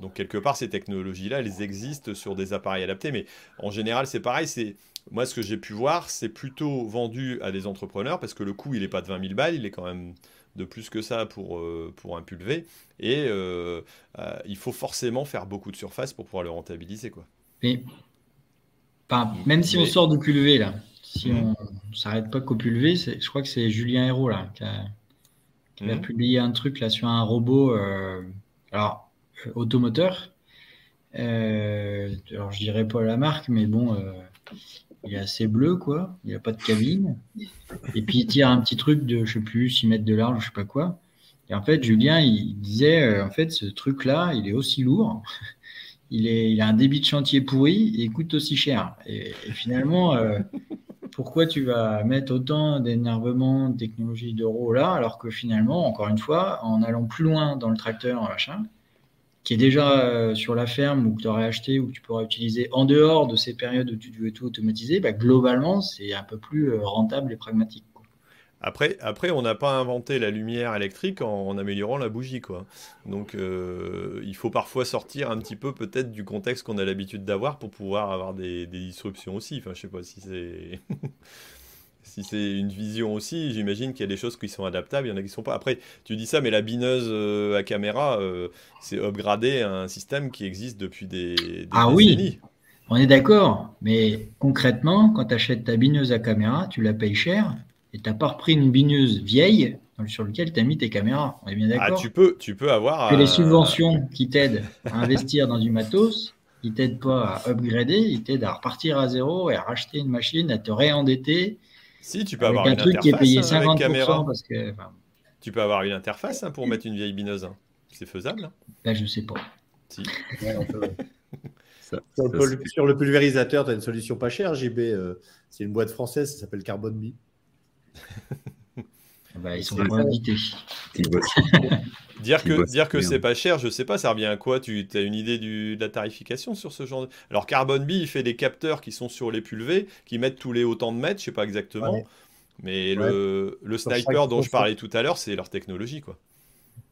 donc quelque part, ces technologies-là, elles existent sur des appareils adaptés, mais en général, c'est pareil, c'est moi, ce que j'ai pu voir, c'est plutôt vendu à des entrepreneurs parce que le coût, il n'est pas de 20 000 balles, il est quand même de plus que ça pour, euh, pour un pulvé. Et euh, euh, il faut forcément faire beaucoup de surface pour pouvoir le rentabiliser. Quoi. Mais, même si on sort du pulvé, là, si on ne s'arrête pas qu'au pulvé, je crois que c'est Julien Hérault là, qui a, mmh. publié un truc là, sur un robot alors, automoteur. alors, je dirais pas la marque, mais bon il est assez bleu, quoi. Il n'y a pas de cabine. Et puis il tire un petit truc de, je sais plus, 6 mètres de large, je sais pas quoi. Et en fait, Julien, il disait, euh, en fait, ce truc-là, il est aussi lourd. il, est, a un débit de chantier pourri et il coûte aussi cher. Et, finalement, euh, pourquoi tu vas mettre autant d'énervement, de technologie d'euros là, alors que finalement, encore une fois, en allant plus loin dans le tracteur, machin, qui est déjà euh, sur la ferme ou que tu aurais acheté ou que tu pourras utiliser en dehors de ces périodes où tu veux tout automatiser, bah, globalement, c'est un peu plus euh, rentable et pragmatique. Après, après, on n'a pas inventé la lumière électrique en, améliorant la bougie, quoi. Donc, euh, il faut parfois sortir un petit peu peut-être du contexte qu'on a l'habitude d'avoir pour pouvoir avoir des, des disruptions aussi. Enfin, je sais pas si c'est si c'est une vision aussi, j'imagine qu'il y a des choses qui sont adaptables, il y en a qui ne sont pas. Après, tu dis ça, mais la bineuse euh, à caméra, euh, c'est upgradé à un système qui existe depuis des, des ah oui, on est d'accord. Mais concrètement, quand tu achètes ta bineuse à caméra, tu la payes cher et tu n'as pas repris une bineuse vieille sur laquelle tu as mis tes caméras. On est bien d'accord Ah, tu peux, tu peux avoir. Que les subventions qui t'aident à investir dans du matos, ils ne t'aident pas à upgrader, ils t'aident à repartir à zéro et à racheter une machine, à te réendetter si, tu peux avoir un truc qui est payé 50% caméra. parce que. Tu peux avoir une interface hein, pour mettre une vieille bineuse. Hein. C'est faisable. Hein. Là, je sais pas. Si. sur, le, pulvérisateur, tu as une solution pas chère, JB. Euh, c'est une boîte française, ça s'appelle Carbon Bee. Ah bah, ils sont pas invités. dire que, dire que c'est pas cher, je sais pas, ça revient à quoi? Tu as une idée du, de la tarification sur ce genre de... Alors Carbon Bee, il fait des capteurs qui sont sur les pulvés, qui mettent tous les autant de mètres, je sais pas exactement. Mais le, le sniper dont je parlais tout à l'heure, c'est leur technologie, quoi.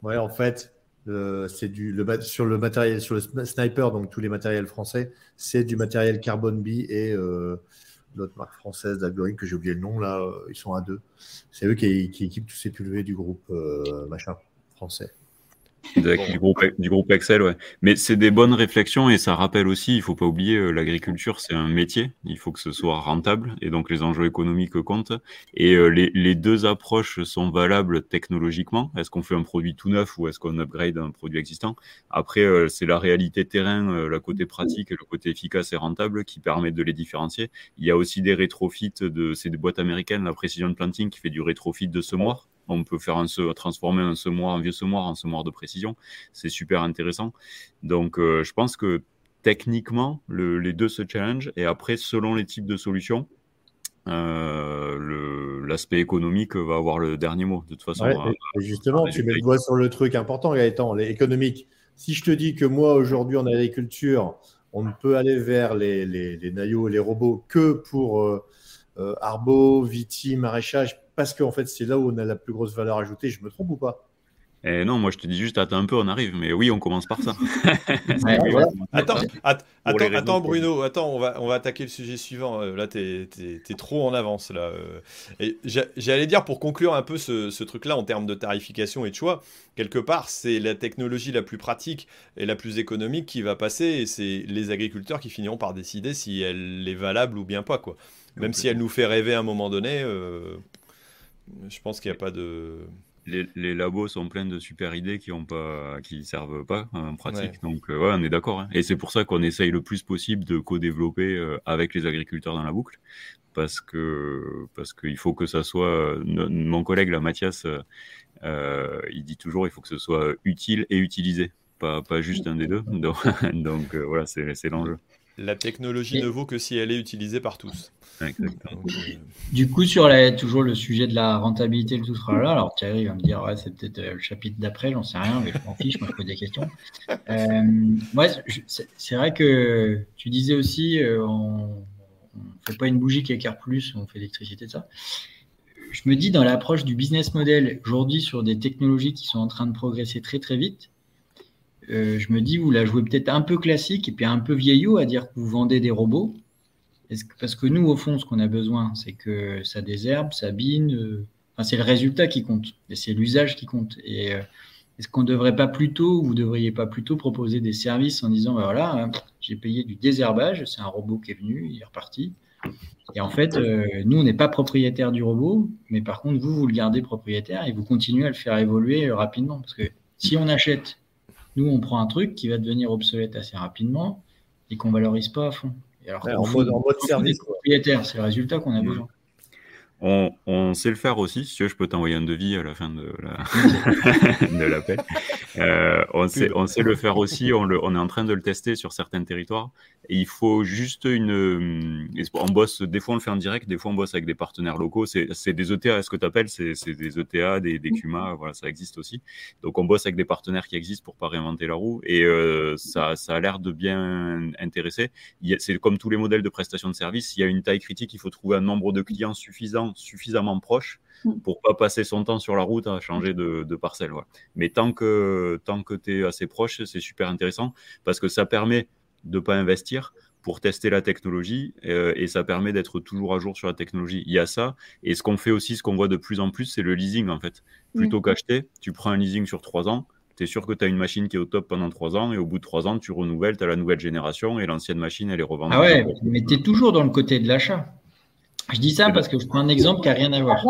Ouais, en fait, c'est du le, sur le matériel, sur le sniper, donc tous les matériels français, c'est du matériel Carbon Bee et euh, l'autre marque française d'Algorithme que j'ai oublié le nom là, euh, ils sont à deux. C'est eux qui, équipent tous ces pulvés du groupe euh, machin français. Du, groupe, du groupe Excel, ouais. Mais c'est des bonnes réflexions et ça rappelle aussi, il faut pas oublier, euh, l'agriculture, c'est un métier. Il faut que ce soit rentable et donc les enjeux économiques comptent. Et euh, les, les, deux approches sont valables technologiquement. Est-ce qu'on fait un produit tout neuf ou est-ce qu'on upgrade un produit existant? Après, euh, c'est la réalité terrain, la côté pratique et le côté efficace et rentable qui permettent de les différencier. Il y a aussi des rétrofits de, c'est des boîtes américaines, la Precision Planting qui fait du rétrofit de semoir on peut faire un transformer un semoir, un vieux semoir en semoir de précision. C'est super intéressant. Donc, euh, je pense que techniquement, les deux se challenge. Et après, selon les types de solutions, euh, l'aspect économique va avoir le dernier mot. De toute façon, euh, justement, tu mets le doigt sur le truc important, Gaëtan, l'économique. Si je te dis que moi, aujourd'hui, en agriculture, on ne peut aller vers les, les, les naillots et les robots que pour arbo, viti, maraîchage, parce qu'en fait, c'est là où on a la plus grosse valeur ajoutée. Je me trompe ou pas? Eh non, moi je te dis juste attends un peu, on arrive. Mais oui, on commence par ça. attends, attends, Bruno, attends, on va, on va attaquer le sujet suivant. Euh, là, tu es, trop en avance. là. Euh. J'allais dire, pour conclure un peu ce, ce truc-là en termes de tarification et de choix, quelque part, c'est la technologie la plus pratique et la plus économique qui va passer. Et c'est les agriculteurs qui finiront par décider si elle est valable ou bien pas. quoi. Même si elle nous fait rêver à un moment donné. Euh, je pense qu'il n'y a pas de. Les, labos sont pleins de super idées qui ont pas, qui servent pas en pratique. Donc, euh, ouais, on est d'accord. Hein. Et c'est pour ça qu'on essaye le plus possible de co-développer euh, avec les agriculteurs dans la boucle, parce que parce qu'il faut que ça soit. mon collègue là, Mathias, euh, il dit toujours, il faut que ce soit utile et utilisé, pas, pas juste un des deux. Donc, donc voilà, c'est l'enjeu. La technologie ne vaut que si elle est utilisée par tous. Euh, du coup, sur la, toujours le sujet de la rentabilité, le tout là, alors Thierry va me dire, ouais, c'est peut-être euh, le chapitre d'après, j'en sais rien, mais je m'en fiche, moi je pose des questions. Euh, moi, c'est vrai que tu disais aussi, on ne fait pas une bougie qui éclaire plus, on fait l'électricité, de ça. Je me dis, dans l'approche du business model, aujourd'hui, sur des technologies qui sont en train de progresser très très vite, euh, je me dis, vous la jouez peut-être un peu classique et puis un peu vieillot à dire que vous vendez des robots. Parce que nous, au fond, ce qu'on a besoin, c'est que ça désherbe, ça bine. Euh, c'est le résultat qui compte et c'est l'usage qui compte. Et euh, est-ce qu'on ne devrait pas plutôt, vous devriez pas plutôt proposer des services en disant, ben voilà, hein, j'ai payé du désherbage, c'est un robot qui est venu, il est reparti. Et en fait, nous, on n'est pas propriétaire du robot, mais par contre, vous, vous le gardez propriétaire et vous continuez à le faire évoluer rapidement. Parce que si on achète nous, on prend un truc qui va devenir obsolète assez rapidement et qu'on valorise pas à fond. alors, en, mode, service. Propriétaire, c'est le résultat qu'on a besoin. On, sait le faire aussi. Si tu veux, je peux t'envoyer un devis à la fin de l'appel. Euh, on, sait, on sait le faire aussi, on, le, on, est en train de le tester sur certains territoires. Et il faut juste une. On bosse, des fois on le fait en direct, des fois on bosse avec des partenaires locaux. C'est des ETA, ce que tu appelles, c'est des ETA, des, des CUMA, voilà, ça existe aussi. Donc on bosse avec des partenaires qui existent pour pas réinventer la roue. Et euh, ça, ça a l'air de bien intéresser. C'est comme tous les modèles de prestation de service, il y a une taille critique, il faut trouver un nombre de clients suffisant, suffisamment proche Mm. pour pas passer son temps sur la route à changer de, parcelle. Mais tant que, tant que tu es assez proche, c'est super intéressant parce que ça permet de pas investir pour tester la technologie euh, et ça permet d'être toujours à jour sur la technologie. Il y a ça. Et ce qu'on fait aussi, ce qu'on voit de plus en plus, c'est le leasing en fait. Plutôt mm. qu'acheter, tu prends un leasing sur trois ans. Tu es sûr que tu as une machine qui est au top pendant trois ans et au bout de trois ans, tu renouvelles, tu as la nouvelle génération et l'ancienne machine, elle est revendue. Ah ouais, mais tu es toujours dans le côté de l'achat. Je dis ça parce que je prends un exemple qui n'a rien à voir.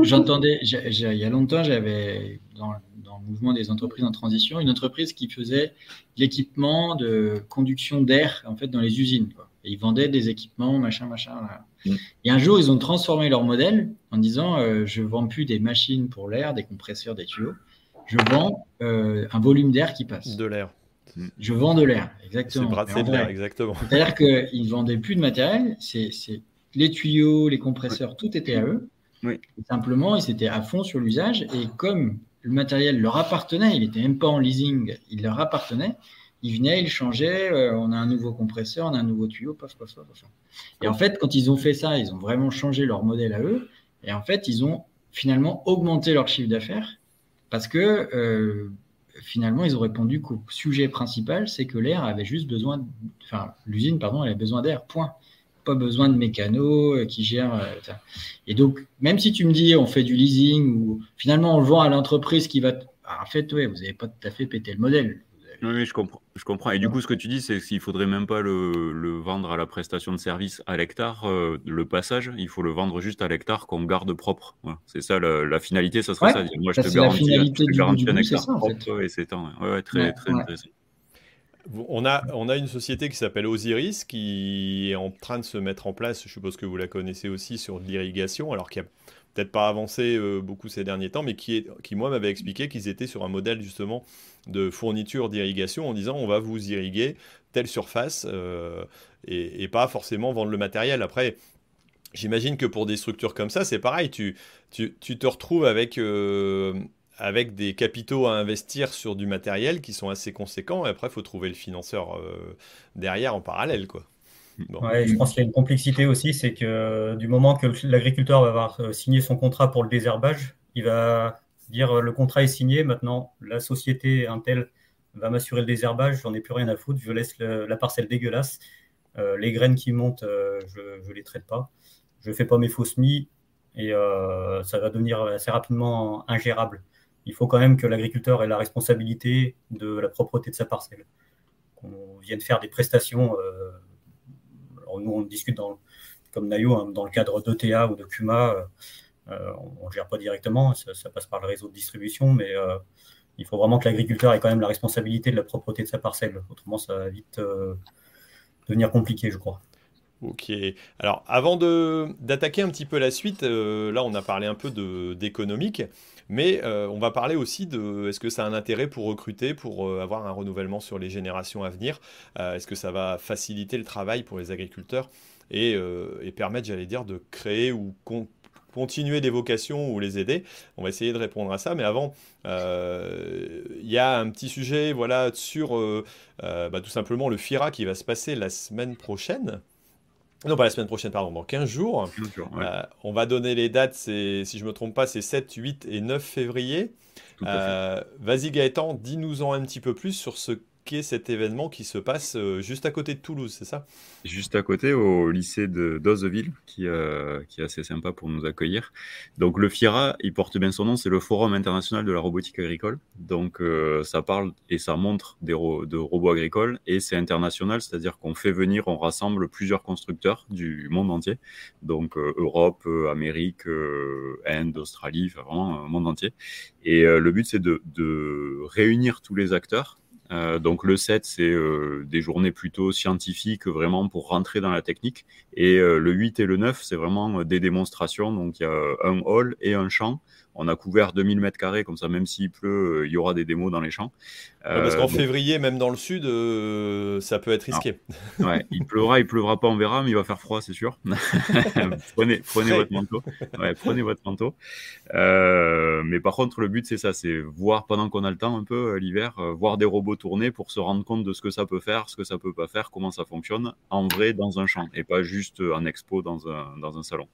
J'entendais, il y a longtemps, j'avais dans, le mouvement des entreprises en transition, une entreprise qui faisait l'équipement de conduction d'air en fait dans les usines. Et ils vendaient des équipements, machin, machin. Mm. Et un jour, ils ont transformé leur modèle en disant euh, je vends plus des machines pour l'air, des compresseurs, des tuyaux. Je vends euh, un volume d'air qui passe. De l'air. Je vends de l'air, exactement. C'est de l'air, exactement. C'est-à-dire qu'ils ne vendaient plus de matériel, c'est les tuyaux, les compresseurs, tout était à eux. Simplement, ils étaient à fond sur l'usage. Et comme le matériel leur appartenait, il n'était même pas en leasing, il leur appartenait, ils venaient, ils changeaient, euh, on a un nouveau compresseur, on a un nouveau tuyau, paf, paf, paf, Et en fait, quand ils ont fait ça, ils ont vraiment changé leur modèle à eux. Et en fait, ils ont finalement augmenté leur chiffre d'affaires parce que euh, finalement, ils ont répondu qu'au sujet principal, c'est que l'air avait juste besoin, enfin, l'usine, pardon, elle avait besoin d'air, point pas besoin de mécanos euh, qui gèrent. Euh, et donc, même si tu me dis on fait du leasing ou finalement on le vend à l'entreprise qui va. Ah, en fait, ouais, vous n'avez pas tout à fait pété le modèle. Oui, je comprends. Je comprends. Et du coup, ce que tu dis, c'est qu'il faudrait même pas le, vendre à la prestation de service à l'hectare, euh, le passage, il faut le vendre juste à l'hectare qu'on garde propre. C'est ça la, finalité, ça serait ça. Moi, je te garantis, un hectare propre et c'est ouais, très, très intéressant. On a, une société qui s'appelle Osiris qui est en train de se mettre en place, je suppose que vous la connaissez aussi, sur l'irrigation, alors qui a peut-être pas avancé euh, beaucoup ces derniers temps, mais qui, est, qui moi, m'avait expliqué qu'ils étaient sur un modèle justement de fourniture d'irrigation en disant on va vous irriguer telle surface euh, et, pas forcément vendre le matériel. Après, j'imagine que pour des structures comme ça, c'est pareil, tu, tu, te retrouves avec... Euh, avec des capitaux à investir sur du matériel qui sont assez conséquents. Et après, il faut trouver le financeur euh, derrière en parallèle. Quoi. je pense qu'il y a une complexité aussi, c'est que du moment que l'agriculteur va avoir euh, signé son contrat pour le désherbage, il va dire euh, le contrat est signé, maintenant la société Intel va m'assurer le désherbage, j'en ai plus rien à foutre, je laisse la parcelle dégueulasse, les graines qui montent, je ne les traite pas, je ne fais pas mes fausses semis et ça va devenir assez rapidement ingérable il faut quand même que l'agriculteur ait la responsabilité de la propreté de sa parcelle. Qu'on vienne faire des prestations. Euh, nous, on discute dans, comme Nayo, hein, dans le cadre d'ETA ou de CUMA. Euh, on ne gère pas directement, ça, passe par le réseau de distribution, mais euh, il faut vraiment que l'agriculteur ait quand même la responsabilité de la propreté de sa parcelle. Autrement, ça va vite devenir compliqué, je crois. Ok. Alors, avant d'attaquer un petit peu la suite, là, on a parlé un peu d'économique. Mais euh, on va parler aussi de est-ce que ça a un intérêt pour recruter, pour euh, avoir un renouvellement sur les générations à venir? Euh, Est-ce que ça va faciliter le travail pour les agriculteurs et, permettre, j'allais dire, de créer ou continuer des vocations ou les aider? On va essayer de répondre à ça. Mais avant, il y a un petit sujet voilà, sur bah, tout simplement le FIRA qui va se passer la semaine prochaine. Non, pas la semaine prochaine, pardon, dans 15 jours. Euh, on va donner les dates, si je ne me trompe pas, c'est 7, 8 et 9 février. Euh, vas-y Gaëtan, dis-nous-en un petit peu plus sur ce cet événement qui se passe euh, juste à côté de Toulouse, c'est ça? Juste à côté, au lycée d'Ozeville, qui, euh, qui est assez sympa pour nous accueillir. Donc le FIRA, il porte bien son nom, c'est le Forum international de la robotique agricole. Donc euh, ça parle et ça montre des de robots agricoles et c'est international, c'est-à-dire qu'on fait venir, on rassemble plusieurs constructeurs du monde entier, donc Europe, Amérique, Inde, Australie, enfin vraiment monde entier. Et le but c'est de réunir tous les acteurs euh, donc le 7, c'est euh, des journées plutôt scientifiques, vraiment pour rentrer dans la technique. Et euh, le 8 et le 9, c'est vraiment des démonstrations. Donc il y a un hall et un champ. On a couvert 2000 mètres carrés, comme ça, même s'il pleut, il y aura des démos dans les champs. parce qu'en février, même dans le sud, ça peut être risqué. ouais, il pleuvra, il pleuvra pas, on verra, mais il va faire froid, c'est sûr. prenez, prenez votre manteau. Ouais, prenez votre manteau. mais par contre, le but, c'est ça, c'est voir pendant qu'on a le temps un peu l'hiver, voir des robots tourner pour se rendre compte de ce que ça peut faire, ce que ça peut pas faire, comment ça fonctionne en vrai dans un champ et pas juste en expo dans un, dans un salon.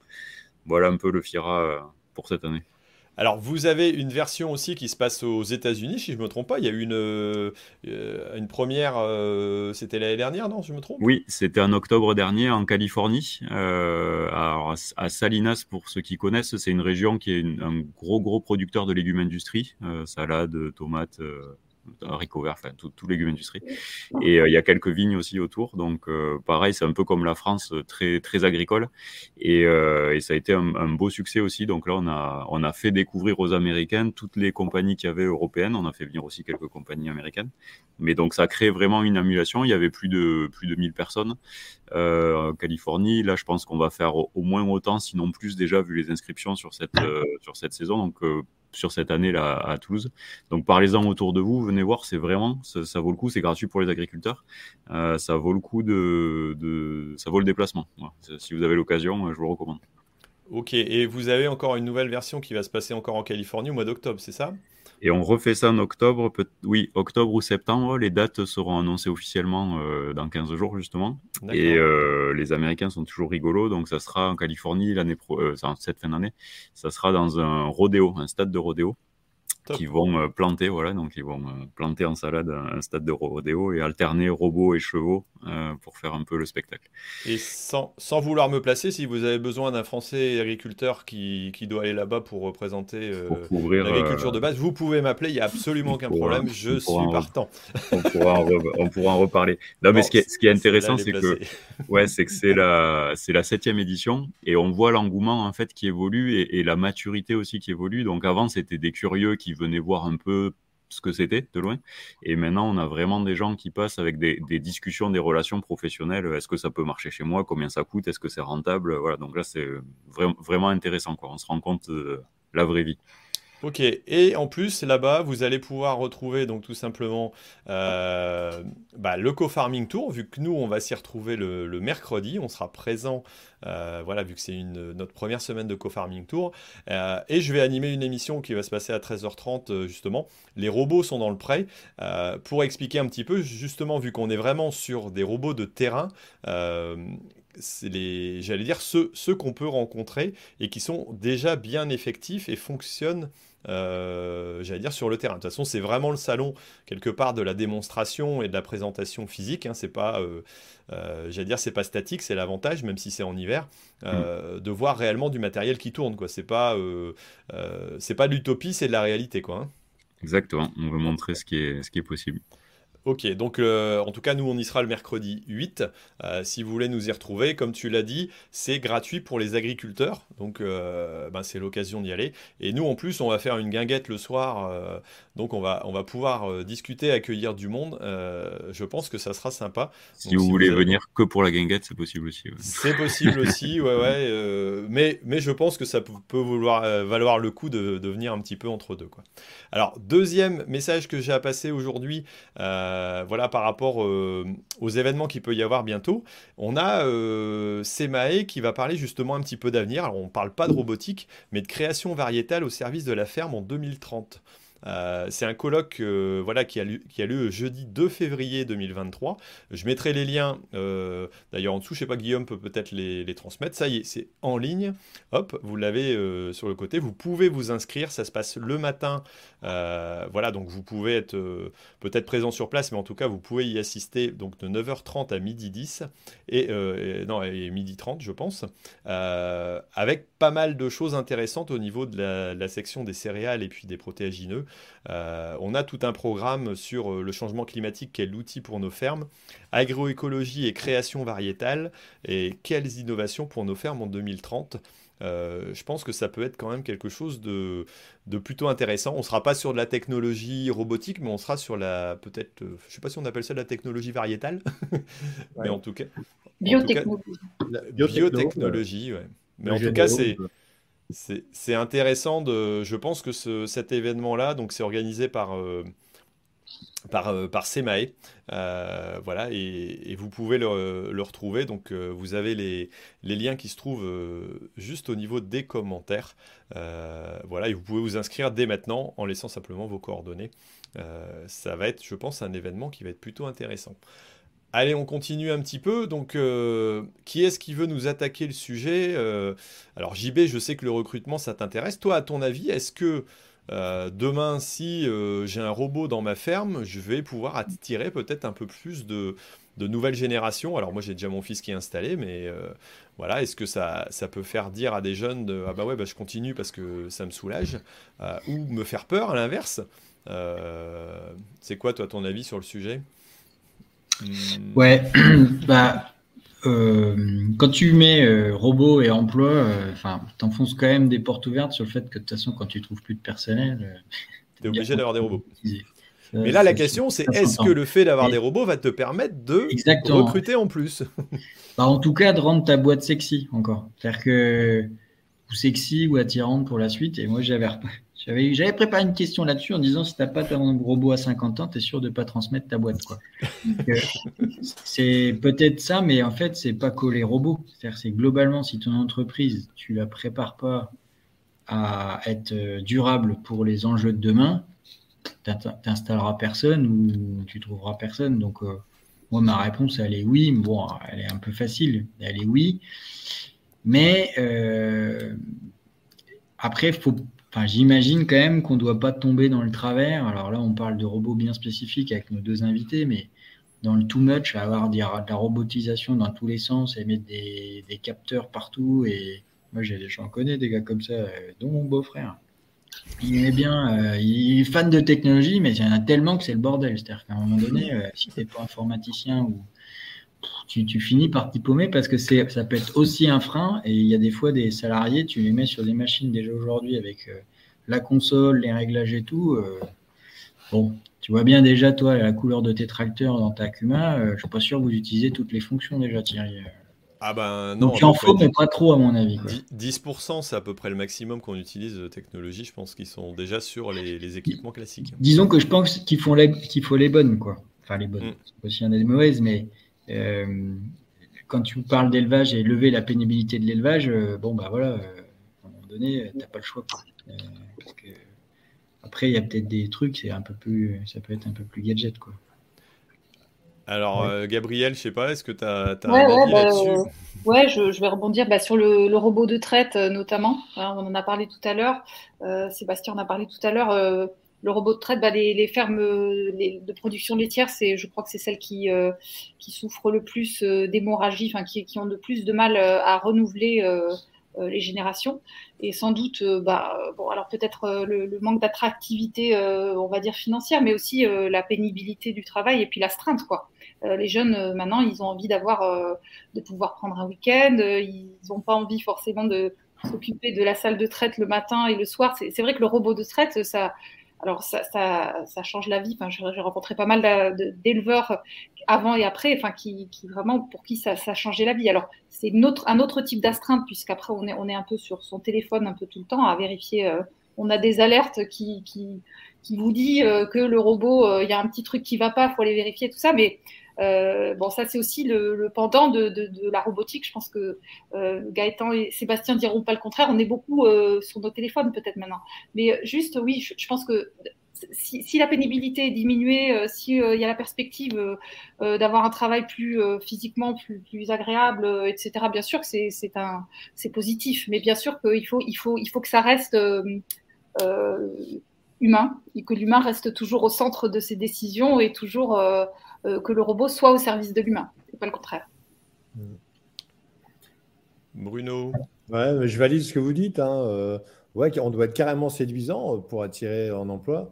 Voilà un peu le FIRA pour cette année. Alors, vous avez une version aussi qui se passe aux États-Unis, si je ne me trompe pas. Il y a eu une, euh, une première, euh, c'était l'année dernière, non, je me trompe? Oui, c'était en octobre dernier en Californie, euh, à, Salinas, pour ceux qui connaissent. C'est une région qui est un gros, gros producteur de légumes industrie, salades, tomates, haricots verts, enfin tout, légumes industrie. Et euh, il y a quelques vignes aussi autour. Donc euh, pareil, c'est un peu comme la France, euh, très très agricole. Et, ça a été un, beau succès aussi. Donc là, on a on a fait découvrir aux Américains toutes les compagnies qu'il y avait européennes. On a fait venir aussi quelques compagnies américaines. Mais donc ça crée vraiment une émulation. Il y avait plus de plus de 1000 personnes en Californie. Là, je pense qu'on va faire au, moins autant, sinon plus déjà vu les inscriptions sur cette sur cette saison. Donc sur cette année-là à Toulouse. Donc parlez-en autour de vous, venez voir, c'est vraiment, ça, vaut le coup, c'est gratuit pour les agriculteurs, euh, ça vaut le coup de, ça vaut le déplacement. Si vous avez l'occasion, je vous recommande. Ok, et vous avez encore une nouvelle version qui va se passer encore en Californie au mois d'octobre, c'est ça? Et on refait ça en octobre, oui, octobre ou septembre. Les dates seront annoncées officiellement euh, dans 15 jours, justement. Et euh, les Américains sont toujours rigolos. Donc, ça sera en Californie l'année pro euh, cette fin d'année. Ça sera dans un rodéo, un stade de rodéo qui vont euh, planter, voilà, donc ils vont euh, planter en salade un, stade de rodéo et alterner robots et chevaux euh, pour faire un peu le spectacle. Et sans, sans, vouloir me placer, si vous avez besoin d'un Français agriculteur qui, qui doit aller là-bas pour représenter l'agriculture de base, vous pouvez m'appeler, il n'y a absolument aucun problème, je suis partant. On pourra, en, on pourra en reparler. Non, mais ce qui est, ce qui est intéressant, c'est que ouais, c'est que c'est la, c'est la septième édition et on voit l'engouement en fait qui évolue et, et la maturité aussi qui évolue. Donc avant, c'était des curieux qui venaient voir un peu ce que c'était de loin. Et maintenant, on a vraiment des gens qui passent avec des, discussions, des relations professionnelles. Est-ce que ça peut marcher chez moi? Combien ça coûte? Est-ce que c'est rentable? Voilà, donc là, c'est vraiment intéressant. Quoi. On se rend compte de la vraie vie. Ok, et en plus là-bas, vous allez pouvoir retrouver donc tout simplement euh, bah, le co-farming tour, vu que nous on va s'y retrouver le, mercredi, on sera présent, euh, voilà, vu que c'est notre première semaine de co-farming tour, euh, et je vais animer une émission qui va se passer à 13h30 justement. Les robots sont dans le prêt pour expliquer un petit peu, justement, vu qu'on est vraiment sur des robots de terrain les, j'allais dire, ceux, ceux qu'on peut rencontrer et qui sont déjà bien effectifs et fonctionnent euh, j'allais dire, sur le terrain. De toute façon, c'est vraiment le salon, quelque part, de la démonstration et de la présentation physique. Hein. C'est pas, euh, euh, j'allais dire, c'est pas statique, c'est l'avantage, même si c'est en hiver, mm. de voir réellement du matériel qui tourne. Quoi. C'est pas, c'est pas de l'utopie, c'est de la réalité. Quoi, hein. Exactement. On veut montrer ce qui est, ce qui est possible. Ok, donc euh, en tout cas, nous, on y sera le mercredi 8. Euh, si vous voulez nous y retrouver, comme tu l'as dit, c'est gratuit pour les agriculteurs. Donc, euh, ben, c'est l'occasion d'y aller. Et nous, en plus, on va faire une guinguette le soir. Donc, on va, on va pouvoir discuter, accueillir du monde. je pense que ça sera sympa. Si vous voulez venir que pour la guinguette, c'est possible aussi. C'est possible aussi, ouais, ouais. mais, mais je pense que ça peut vouloir, valoir le coup de, de, venir un petit peu entre deux. Quoi. Alors, deuxième message que j'ai à passer aujourd'hui. Euh, voilà, par rapport euh, aux événements qu'il peut y avoir bientôt, on a euh, Semae qui va parler justement un petit peu d'avenir. Alors, on ne parle pas de robotique, mais de création variétale au service de la ferme en 2030. Euh, c'est un colloque euh, voilà, qui, a lieu, jeudi 2 février 2023. Je mettrai les liens euh, d'ailleurs en dessous. Je sais pas, Guillaume peut peut-être les, transmettre. Ça y est, c'est en ligne. Hop, vous l'avez sur le côté. Vous pouvez vous inscrire. Ça se passe le matin. voilà, donc vous pouvez être peut-être présent sur place, mais en tout cas, vous pouvez y assister donc de 9h30 à midi 10 et, non, et midi 30, je pense, avec pas mal de choses intéressantes au niveau de la, de la section des céréales et puis des protéagineux. Euh, on a tout un programme sur euh, le changement climatique, quel l'outil pour nos fermes, agroécologie et création variétale, et quelles innovations pour nos fermes en 2030. Euh, je pense que ça peut être quand même quelque chose de, plutôt intéressant. On ne sera pas sur de la technologie robotique, mais on sera sur la, peut-être, je ne sais pas si on appelle ça de la technologie variétale, mais en tout cas... Biotechnologie. biotechnologie, ouais. Mais en tout cas, c'est... C'est intéressant. Je pense que ce, cet événement-là, donc c'est organisé par, euh, euh, Semae. Euh, voilà, et, vous pouvez le, retrouver. Donc vous avez les, les, liens qui se trouvent juste au niveau des commentaires. voilà, et vous pouvez vous inscrire dès maintenant en laissant simplement vos coordonnées. ça va être, je pense, un événement qui va être plutôt intéressant. Allez, on continue un petit peu. Donc, euh, qui est-ce qui veut nous attaquer le sujet euh, Alors, JB, je sais que le recrutement, ça t'intéresse. Toi, à ton avis, est-ce que euh, demain, si j'ai un robot dans ma ferme, je vais pouvoir attirer peut-être un peu plus de, nouvelles générations? Alors, moi, j'ai déjà mon fils qui est installé, mais voilà, est-ce que ça, peut faire dire à des jeunes de, Ah bah ouais, bah, je continue parce que ça me soulage Ou me faire peur à l'inverse? C'est quoi, toi, ton avis sur le sujet? Ouais, bah, euh, quand tu mets euh, robot et emploi, euh, t'enfonces quand même des portes ouvertes sur le fait que de toute façon, quand tu trouves plus de personnel, tu es obligé d'avoir des robots. Mais là, la question, c'est est-ce que le fait d'avoir des robots va te permettre de recruter en plus? Bah, En tout cas, de rendre ta boîte sexy encore. C'est-à-dire que ou sexy ou attirante pour la suite. Et moi, j'avais j'avais, préparé une question là-dessus en disant si tu n'as pas ton robot à 50 ans, tu es sûr de ne pas transmettre ta boîte. Quoi. Euh, c'est peut-être ça, mais en fait, c'est pas que les robots. C'est-à-dire c'est globalement, si ton entreprise, tu la prépares pas à être euh, durable pour les enjeux de demain, tu n'installeras personne ou tu trouveras personne. Donc, euh, moi, ma réponse, elle est oui. Bon, elle est un peu facile. Elle est oui. Mais après, il faut j'imagine quand même qu'on ne doit pas tomber dans le travers. Alors là, on parle de robots bien spécifiques avec nos deux invités, mais dans le too much, avoir de la robotisation dans tous les sens et mettre des, capteurs partout. Et moi, j'en connais des gars comme ça, euh, dont mon beau-frère. Il est bien, euh, il est fan de technologie, mais il y en a tellement que c'est le bordel. C'est-à-dire qu'à un moment donné, euh, si tu n'es pas informaticien ou tu, finis par t'y paumer parce que ça peut être aussi un frein. Et il y a des fois des salariés, tu les mets sur des machines déjà aujourd'hui avec euh, la console, les réglages et tout. Euh, bon, tu vois bien déjà, toi, la couleur de tes tracteurs dans ta Cuma. Euh, je suis pas sûr que vous utilisez toutes les fonctions déjà, Thierry. Ah ben non. Tu en faut, mais pas trop à mon avis. 10%, c'est à peu près le maximum qu'on utilise de technologie. Je pense qu'ils sont déjà sur les, équipements classiques. Disons que je pense qu'il faut les, qu'il faut les bonnes, quoi. Enfin, les bonnes. Mm. C'est aussi un des mauvaises, mais quand tu parles d'élevage et lever la pénibilité de l'élevage, euh, bon, bah voilà, euh, à un moment donné, tu n'as pas le choix. après, il y a peut-être des trucs, c'est un peu plus, ça peut être un peu plus gadget, quoi. Alors, Gabriel, je sais pas, est-ce que tu as, un avis bah, là-dessus? Ouais, je, vais rebondir bah, sur le, robot de traite, notamment. Hein, on en a parlé tout à l'heure. Sébastien en a parlé tout à l'heure le robot de traite, bah, les, fermes de production laitière, c'est, je crois que c'est celles qui, euh, qui souffrent le plus euh, d'hémorragie, enfin, qui, ont le plus de mal euh, à renouveler les générations. Et sans doute, bah, bon, alors peut-être le, manque d'attractivité, on va dire financière, mais aussi la pénibilité du travail et puis l'astreinte, quoi. les jeunes, maintenant, ils ont envie d'avoir, de pouvoir prendre un week-end, ils n'ont pas envie forcément de s'occuper de la salle de traite le matin et le soir. C'est vrai que le robot de traite, ça, alors ça, change la vie. Enfin, j'ai rencontré pas mal d'éleveurs avant et après, enfin, qui, vraiment pour qui ça, a changé la vie. Alors c'est un autre type d'astreinte puisqu'après on est, on est un peu sur son téléphone un peu tout le temps à vérifier. Euh, on a des alertes qui, qui, vous dit euh, que le robot, euh, il y a un petit truc qui va pas, faut aller vérifier tout ça. Mais euh, bon, ça c'est aussi le, pendant de, la robotique. Je pense que euh, Gaëtan et Sébastien diront pas le contraire. On est beaucoup euh, sur nos téléphones peut-être maintenant. Mais juste, oui, je, pense que si, la pénibilité est diminuée, s'il il y a la perspective d'avoir un travail plus physiquement plus, agréable, etc. Bien sûr que c'est positif. Mais bien sûr qu'il faut il faut il faut que ça reste humain et que l'humain reste toujours au centre de ses décisions et toujours euh, que le robot soit au service de l'humain, et pas le contraire. Bruno ouais, Je valide ce que vous dites. Hein. Euh, ouais, on doit être carrément séduisant pour attirer en emploi.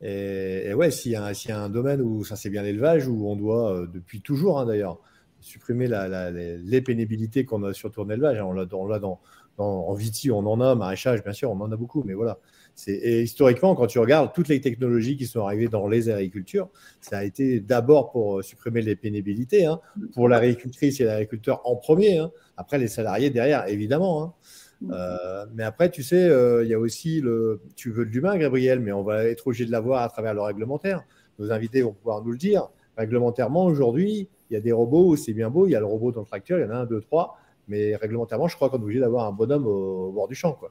Et, ouais, s'il y, y, a un domaine où ça c'est bien l'élevage, où on doit, euh, depuis toujours hein, d'ailleurs, supprimer la, les, pénibilités qu'on a surtout en élevage. On l'a dans, dans, en Viti, on en a, maraîchage, bien sûr, on en a beaucoup, mais voilà. Et historiquement, quand tu regardes toutes les technologies qui sont arrivées dans les agricultures, ça a été d'abord pour euh, supprimer les pénibilités, hein, pour l'agricultrice et l'agriculteur en premier, hein. après les salariés derrière, évidemment. Hein. mais après, tu sais, il y a aussi le. Tu veux de l'humain, Gabriel, mais on va être obligé de l'avoir à travers le réglementaire. Nos invités vont pouvoir nous le dire. Réglementairement, aujourd'hui, il y a des robots c'est bien beau. Il y a le robot dans le tracteur, il y en a un, deux, trois. Mais réglementairement, je crois qu'on est obligé d'avoir un bonhomme au, bord du champ. Quoi.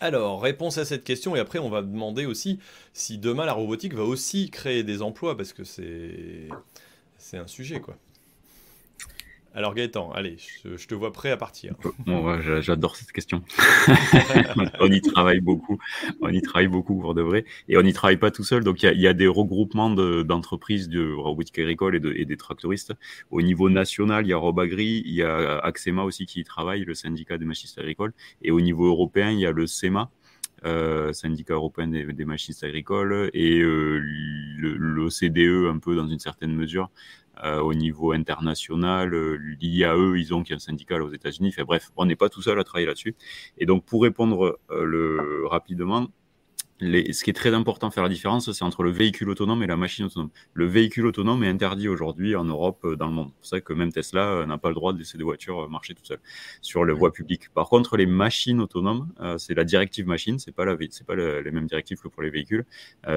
Alors, réponse à cette question, et après on va demander aussi si demain la robotique va aussi créer des emplois, parce que c'est, un sujet, quoi. Alors Gaëtan, allez, je, te vois prêt à partir. Bon, j'adore cette question. on y travaille beaucoup, on y travaille beaucoup pour de vrai, et on n'y travaille pas tout seul. Donc il y, a, des regroupements d'entreprises de, robotique agricole et, des tractoristes. Au niveau national, il y a Robagri, il y a Axema aussi qui y travaille, le syndicat des machinistes agricoles, et au niveau européen, il y a le SEMA, euh, syndicat européen des, machinistes agricoles, et euh, l'OCDE un peu dans une certaine mesure, euh, au niveau international, euh, l'IAE, ils ont qui est un syndicat aux États-Unis. Enfin, bref, on n'est pas tout seul à travailler là-dessus. Et donc, pour répondre euh, le, rapidement, ce qui est très important faire la différence, c'est entre le véhicule autonome et la machine autonome. Le véhicule autonome est interdit aujourd'hui en Europe, euh, dans le monde. C'est pour ça que même Tesla euh, n'a pas le droit de laisser des voitures euh, marcher tout seul sur les voies publiques. Par contre, les machines autonomes, c'est la directive machine, c'est pas la, c'est pas les mêmes directives que pour les véhicules.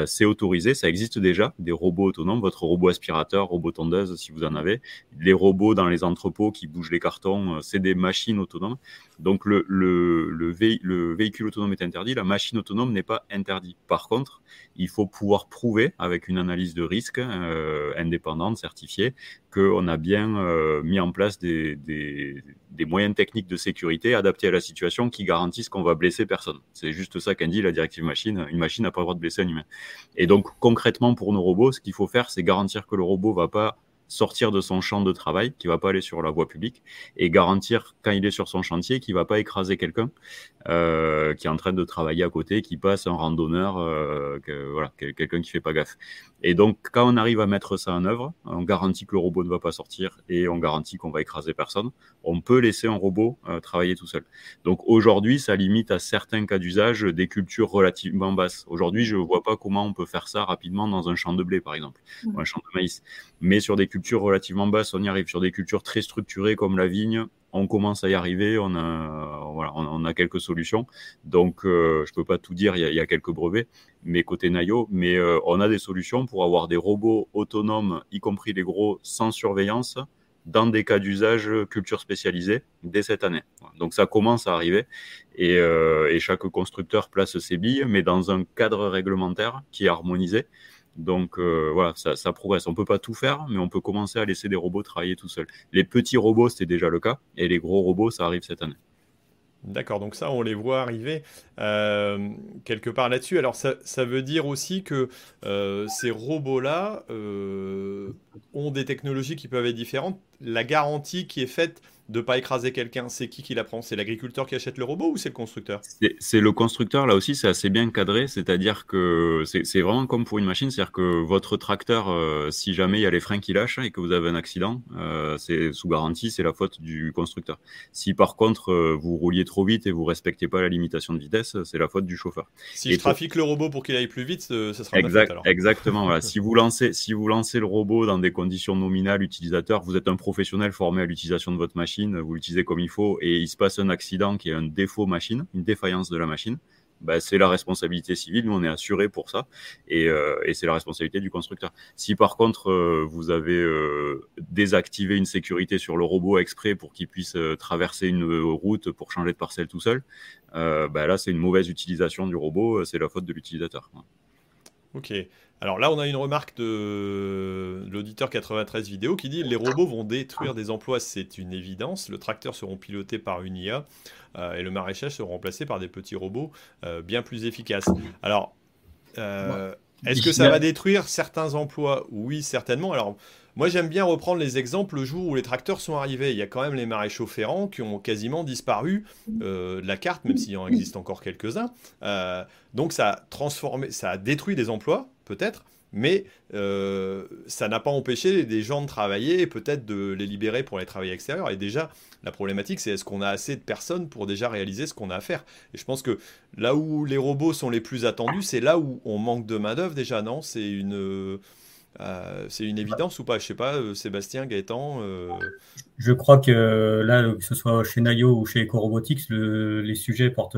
c'est autorisé, ça existe déjà, des robots autonomes, votre robot aspirateur, robot tondeuse, si vous en avez. Les robots dans les entrepôts qui bougent les cartons, c'est des machines autonomes. Donc le, le, le, le véhicule autonome est interdit, la machine autonome n'est pas interdite par contre, il faut pouvoir prouver avec une analyse de risque euh, indépendante, certifiée, qu'on a bien euh, mis en place des, moyens techniques de sécurité adaptés à la situation qui garantissent qu'on va blesser personne. C'est juste ça qu'indique la directive machine. Une machine n'a pas le droit de blesser un humain. Et donc concrètement pour nos robots, ce qu'il faut faire, c'est garantir que le robot va pas sortir de son champ de travail, qui va pas aller sur la voie publique, et garantir quand il est sur son chantier qu'il va pas écraser quelqu'un euh, qui est en train de travailler à côté, qui passe un randonneur, euh, que, voilà, quelqu'un qui fait pas gaffe. Et donc, quand on arrive à mettre ça en œuvre, on garantit que le robot ne va pas sortir et on garantit qu'on va écraser personne. On peut laisser un robot euh, travailler tout seul. Donc aujourd'hui, ça limite à certains cas d'usage des cultures relativement basses. Aujourd'hui, je ne vois pas comment on peut faire ça rapidement dans un champ de blé, par exemple, ou un champ de maïs. Mais sur des cultures relativement basses, on y arrive. Sur des cultures très structurées comme la vigne, on commence à y arriver, on a, voilà, on, a quelques solutions. Donc, euh, je peux pas tout dire, il y, a, quelques brevets, mais côté Nayo, mais euh, on a des solutions pour avoir des robots autonomes, y compris les gros, sans surveillance, dans des cas d'usage culture spécialisée dès cette année. Donc, ça commence à arriver euh, et chaque constructeur place ses billes, mais dans un cadre réglementaire qui est harmonisé. Donc euh, voilà, ça, progresse. On peut pas tout faire, mais on peut commencer à laisser des robots travailler tout seuls. Les petits robots, c'était déjà le cas, et les gros robots, ça arrive cette année. D'accord, donc ça, on les voit arriver euh, quelque part là-dessus. Alors, ça, veut dire aussi que euh, ces robots-là ont des technologies qui peuvent être différentes. La garantie qui est faite de pas écraser quelqu'un, c'est qui qui la prend C'est l'agriculteur qui achète le robot ou c'est le constructeur? C'est le constructeur, là aussi, c'est assez bien cadré, c'est-à-dire que c'est vraiment comme pour une machine, c'est-à-dire que votre tracteur, euh, si jamais il y a les freins qui lâchent et que vous avez un accident, euh, c'est sous garantie, c'est la faute du constructeur. Si par contre euh, vous rouliez trop vite et vous respectez pas la limitation de vitesse, c'est la faute du chauffeur. Si je trafique le robot pour qu'il aille plus vite, ce sera exact, faute, alors. Exactement. voilà. si vous lancez, si vous lancez le robot dans des conditions nominales utilisateur, vous êtes un professionnel formé à l'utilisation de votre machine vous l'utilisez comme il faut, et il se passe un accident qui est un défaut machine, une défaillance de la machine, bah, c'est la responsabilité civile. Nous, on est assuré pour ça, et, euh, c'est la responsabilité du constructeur. Si par contre euh, vous avez euh, désactivé une sécurité sur le robot exprès pour qu'il puisse traverser une route pour changer de parcelle tout seul, bah, là c'est une mauvaise utilisation du robot, c'est la faute de l'utilisateur. Ok. Alors là, on a une remarque de l'auditeur 93 vidéo qui dit les robots vont détruire des emplois, c'est une évidence. Le tracteur seront pilotés par une IA euh, et le maraîchage sera remplacé par des petits robots euh, bien plus efficaces. Alors, euh, est-ce que ça va détruire certains emplois? Oui, certainement. Alors, moi, j'aime bien reprendre les exemples le jour où les tracteurs sont arrivés. Il y a quand même les maréchaux ferrants qui ont quasiment disparu de la carte, même s'il en existe encore quelques-uns. donc, ça a transformé, ça a détruit des emplois peut-être, mais euh, ça n'a pas empêché des gens de travailler et peut-être de les libérer pour les travailler extérieurs. Et déjà, la problématique, c'est est-ce qu'on a assez de personnes pour déjà réaliser ce qu'on a à faire? Et je pense que là où les robots sont les plus attendus, c'est là où on manque de main-d'œuvre déjà, non? C'est une. c'est une évidence ou pas? Je sais pas, Sébastien, Gaëtan. Je crois que là, que ce soit chez Nayo ou chez EcoRobotics, les sujets portent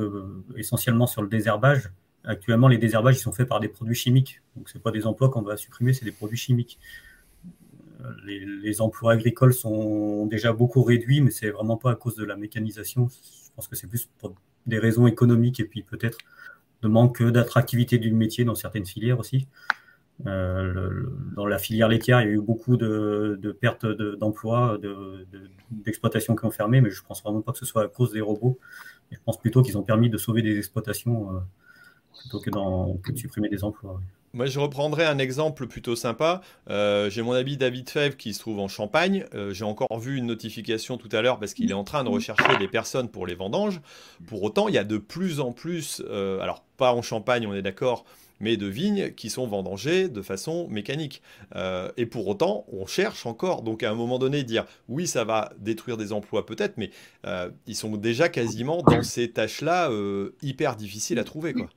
essentiellement sur le désherbage. Actuellement, les désherbages ils sont faits par des produits chimiques. Donc, ce pas des emplois qu'on va supprimer, c'est des produits chimiques. Les, emplois agricoles sont déjà beaucoup réduits, mais c'est vraiment pas à cause de la mécanisation. Je pense que c'est plus pour des raisons économiques et puis peut-être de manque d'attractivité du métier dans certaines filières aussi. Euh, dans la filière laitière, il y a eu beaucoup de, pertes d'emplois, d'exploitations qui ont fermé, mais je pense vraiment pas que ce soit à cause des robots. Je pense plutôt qu'ils ont permis de sauver des exploitations euh, plutôt que, de supprimer des emplois. Moi, je reprendrai un exemple plutôt sympa. Euh, j'ai mon ami David Fèvre qui se trouve en Champagne. Euh, j'ai encore vu une notification tout à l'heure parce qu'il est en train de rechercher des personnes pour les vendanges. Pour autant, il y a de plus en plus, euh, alors pas en Champagne, on est d'accord, mais de vignes qui sont vendangées de façon mécanique. et pour autant, on cherche encore. Donc à un moment donné, dire oui, ça va détruire des emplois peut-être, mais ils sont déjà quasiment dans ces tâches-là hyper difficiles à trouver. Quoi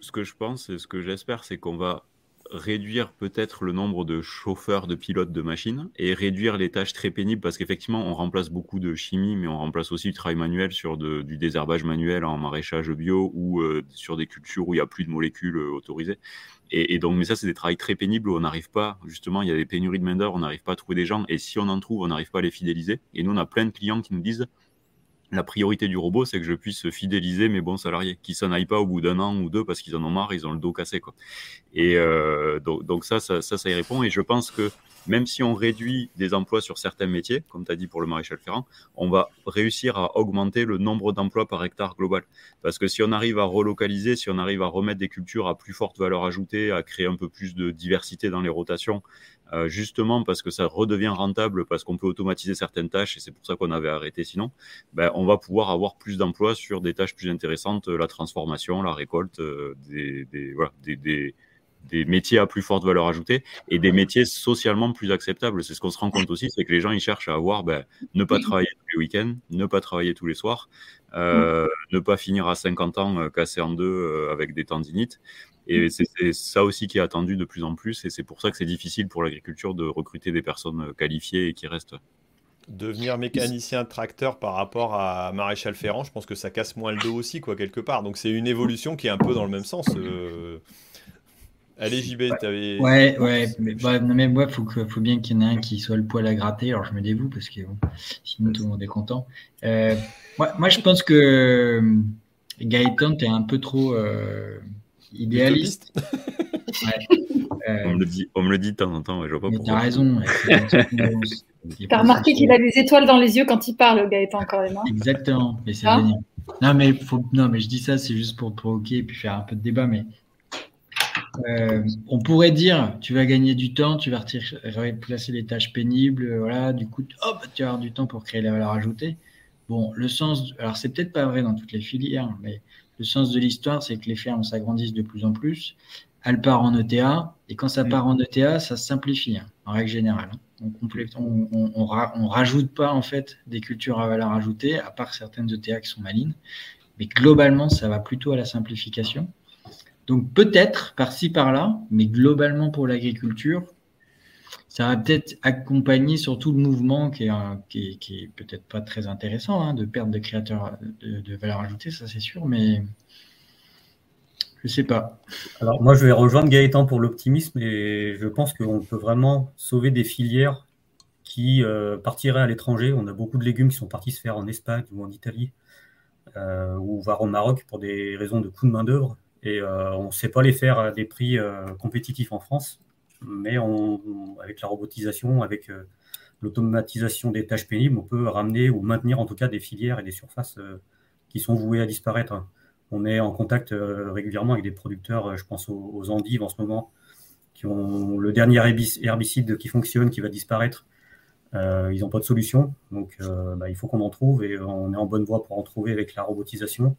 ce que, je pense et ce que j'espère, c'est qu'on va réduire peut-être le nombre de chauffeurs, de pilotes de machines et réduire les tâches très pénibles parce qu'effectivement, on remplace beaucoup de chimie, mais on remplace aussi du travail manuel sur du désherbage manuel en maraîchage bio ou euh, sur des cultures où il n'y a plus de molécules euh, autorisées. Et, donc, mais ça, c'est des travails très pénibles où on n'arrive pas, justement, il y a des pénuries de main-d'œuvre, on n'arrive pas à trouver des gens et si on en trouve, on n'arrive pas à les fidéliser. Et nous, on a plein de clients qui nous disent la priorité du robot, c'est que je puisse fidéliser mes bons salariés, qui s'en aillent pas au bout d'un an ou deux parce qu'ils en ont marre, ils ont le dos cassé. Quoi. Et euh, donc, ça, ça, ça, ça, y répond. Et je pense que même si on réduit des emplois sur certains métiers, comme tu as dit pour le maréchal Ferrand, on va réussir à augmenter le nombre d'emplois par hectare global. Parce que si on arrive à relocaliser, si on arrive à remettre des cultures à plus forte valeur ajoutée, à créer un peu plus de diversité dans les rotations, euh, justement parce que ça redevient rentable, parce qu'on peut automatiser certaines tâches, et c'est pour ça qu'on avait arrêté sinon, ben, on va pouvoir avoir plus d'emplois sur des tâches plus intéressantes, la transformation, la récolte, euh, des, des, voilà, des des métiers à plus forte valeur ajoutée et des métiers socialement plus acceptables. C'est ce qu'on se rend compte aussi, c'est que les gens ils cherchent à avoir ben, ne pas travailler tous les week-ends, ne pas travailler tous les soirs, euh, ne pas finir à 50 ans euh, cassé en deux euh, avec des tendinites. Et c'est ça aussi qui est attendu de plus en plus et c'est pour ça que c'est difficile pour l'agriculture de recruter des personnes qualifiées et qui restent. Devenir mécanicien tracteur par rapport à maréchal Ferrand, je pense que ça casse moins le dos aussi, quoi, quelque part. Donc c'est une évolution qui est un peu dans le même sens. Allez, JB, t'avais. Ouais, ouais, mais, bah, mais moi, faut, faut bien qu'il y en ait un qui soit le poil à gratter. Alors, je me dévoue parce que sinon, tout le monde est content. Euh, moi, je pense que euh, Gaëtan, t'es un peu trop euh, idéaliste. on, me le dit, on me le dit de temps en temps, je vois pas mais T'as raison. T'as remarqué qu'il a des étoiles dans les yeux quand il parle, Gaëtan, quand même. Hein Exactement, mais c'est ah. Non mais, faut... non, mais je dis ça, c'est juste pour provoquer et puis faire un peu de débat. Mais euh, on pourrait dire, tu vas gagner du temps, tu vas replacer les tâches pénibles, euh, voilà, du coup, hop, tu vas avoir du temps pour créer la valeur ajoutée. Bon, le sens, alors c'est peut-être pas vrai dans toutes les filières, mais le sens de l'histoire, c'est que les fermes s'agrandissent de plus en plus. Elles partent en ETA, et quand ça part en ETA, ça se simplifie, hein, en règle générale. Hein. On, on, rajoute pas en fait des cultures à valeur ajoutée, à part certaines ETA qui sont malines, mais globalement, ça va plutôt à la simplification. Donc peut-être par-ci par-là, mais globalement pour l'agriculture, ça va peut-être accompagner surtout le mouvement qui est, peut-être pas très intéressant hein, de perte de créateurs de, valeur ajoutée, ça c'est sûr, mais je sais pas. Alors moi je vais rejoindre Gaëtan pour l'optimisme et je pense qu'on peut vraiment sauver des filières qui euh, partiraient à l'étranger. On a beaucoup de légumes qui sont partis se faire en Espagne ou en Italie euh, ou voire au Maroc pour des raisons de coût de main d'œuvre et euh, on ne sait pas les faire à des prix euh, compétitifs en France, mais avec la robotisation, avec euh, l'automatisation des tâches pénibles, on peut ramener ou maintenir en tout cas des filières et des surfaces qui sont vouées à disparaître. On est en contact régulièrement avec des producteurs, je pense aux, endives en ce moment, qui ont le dernier herbicide qui fonctionne, qui va disparaître. ils n'ont pas de solution, donc bah, il faut qu'on en trouve et on est en bonne voie pour en trouver avec la robotisation.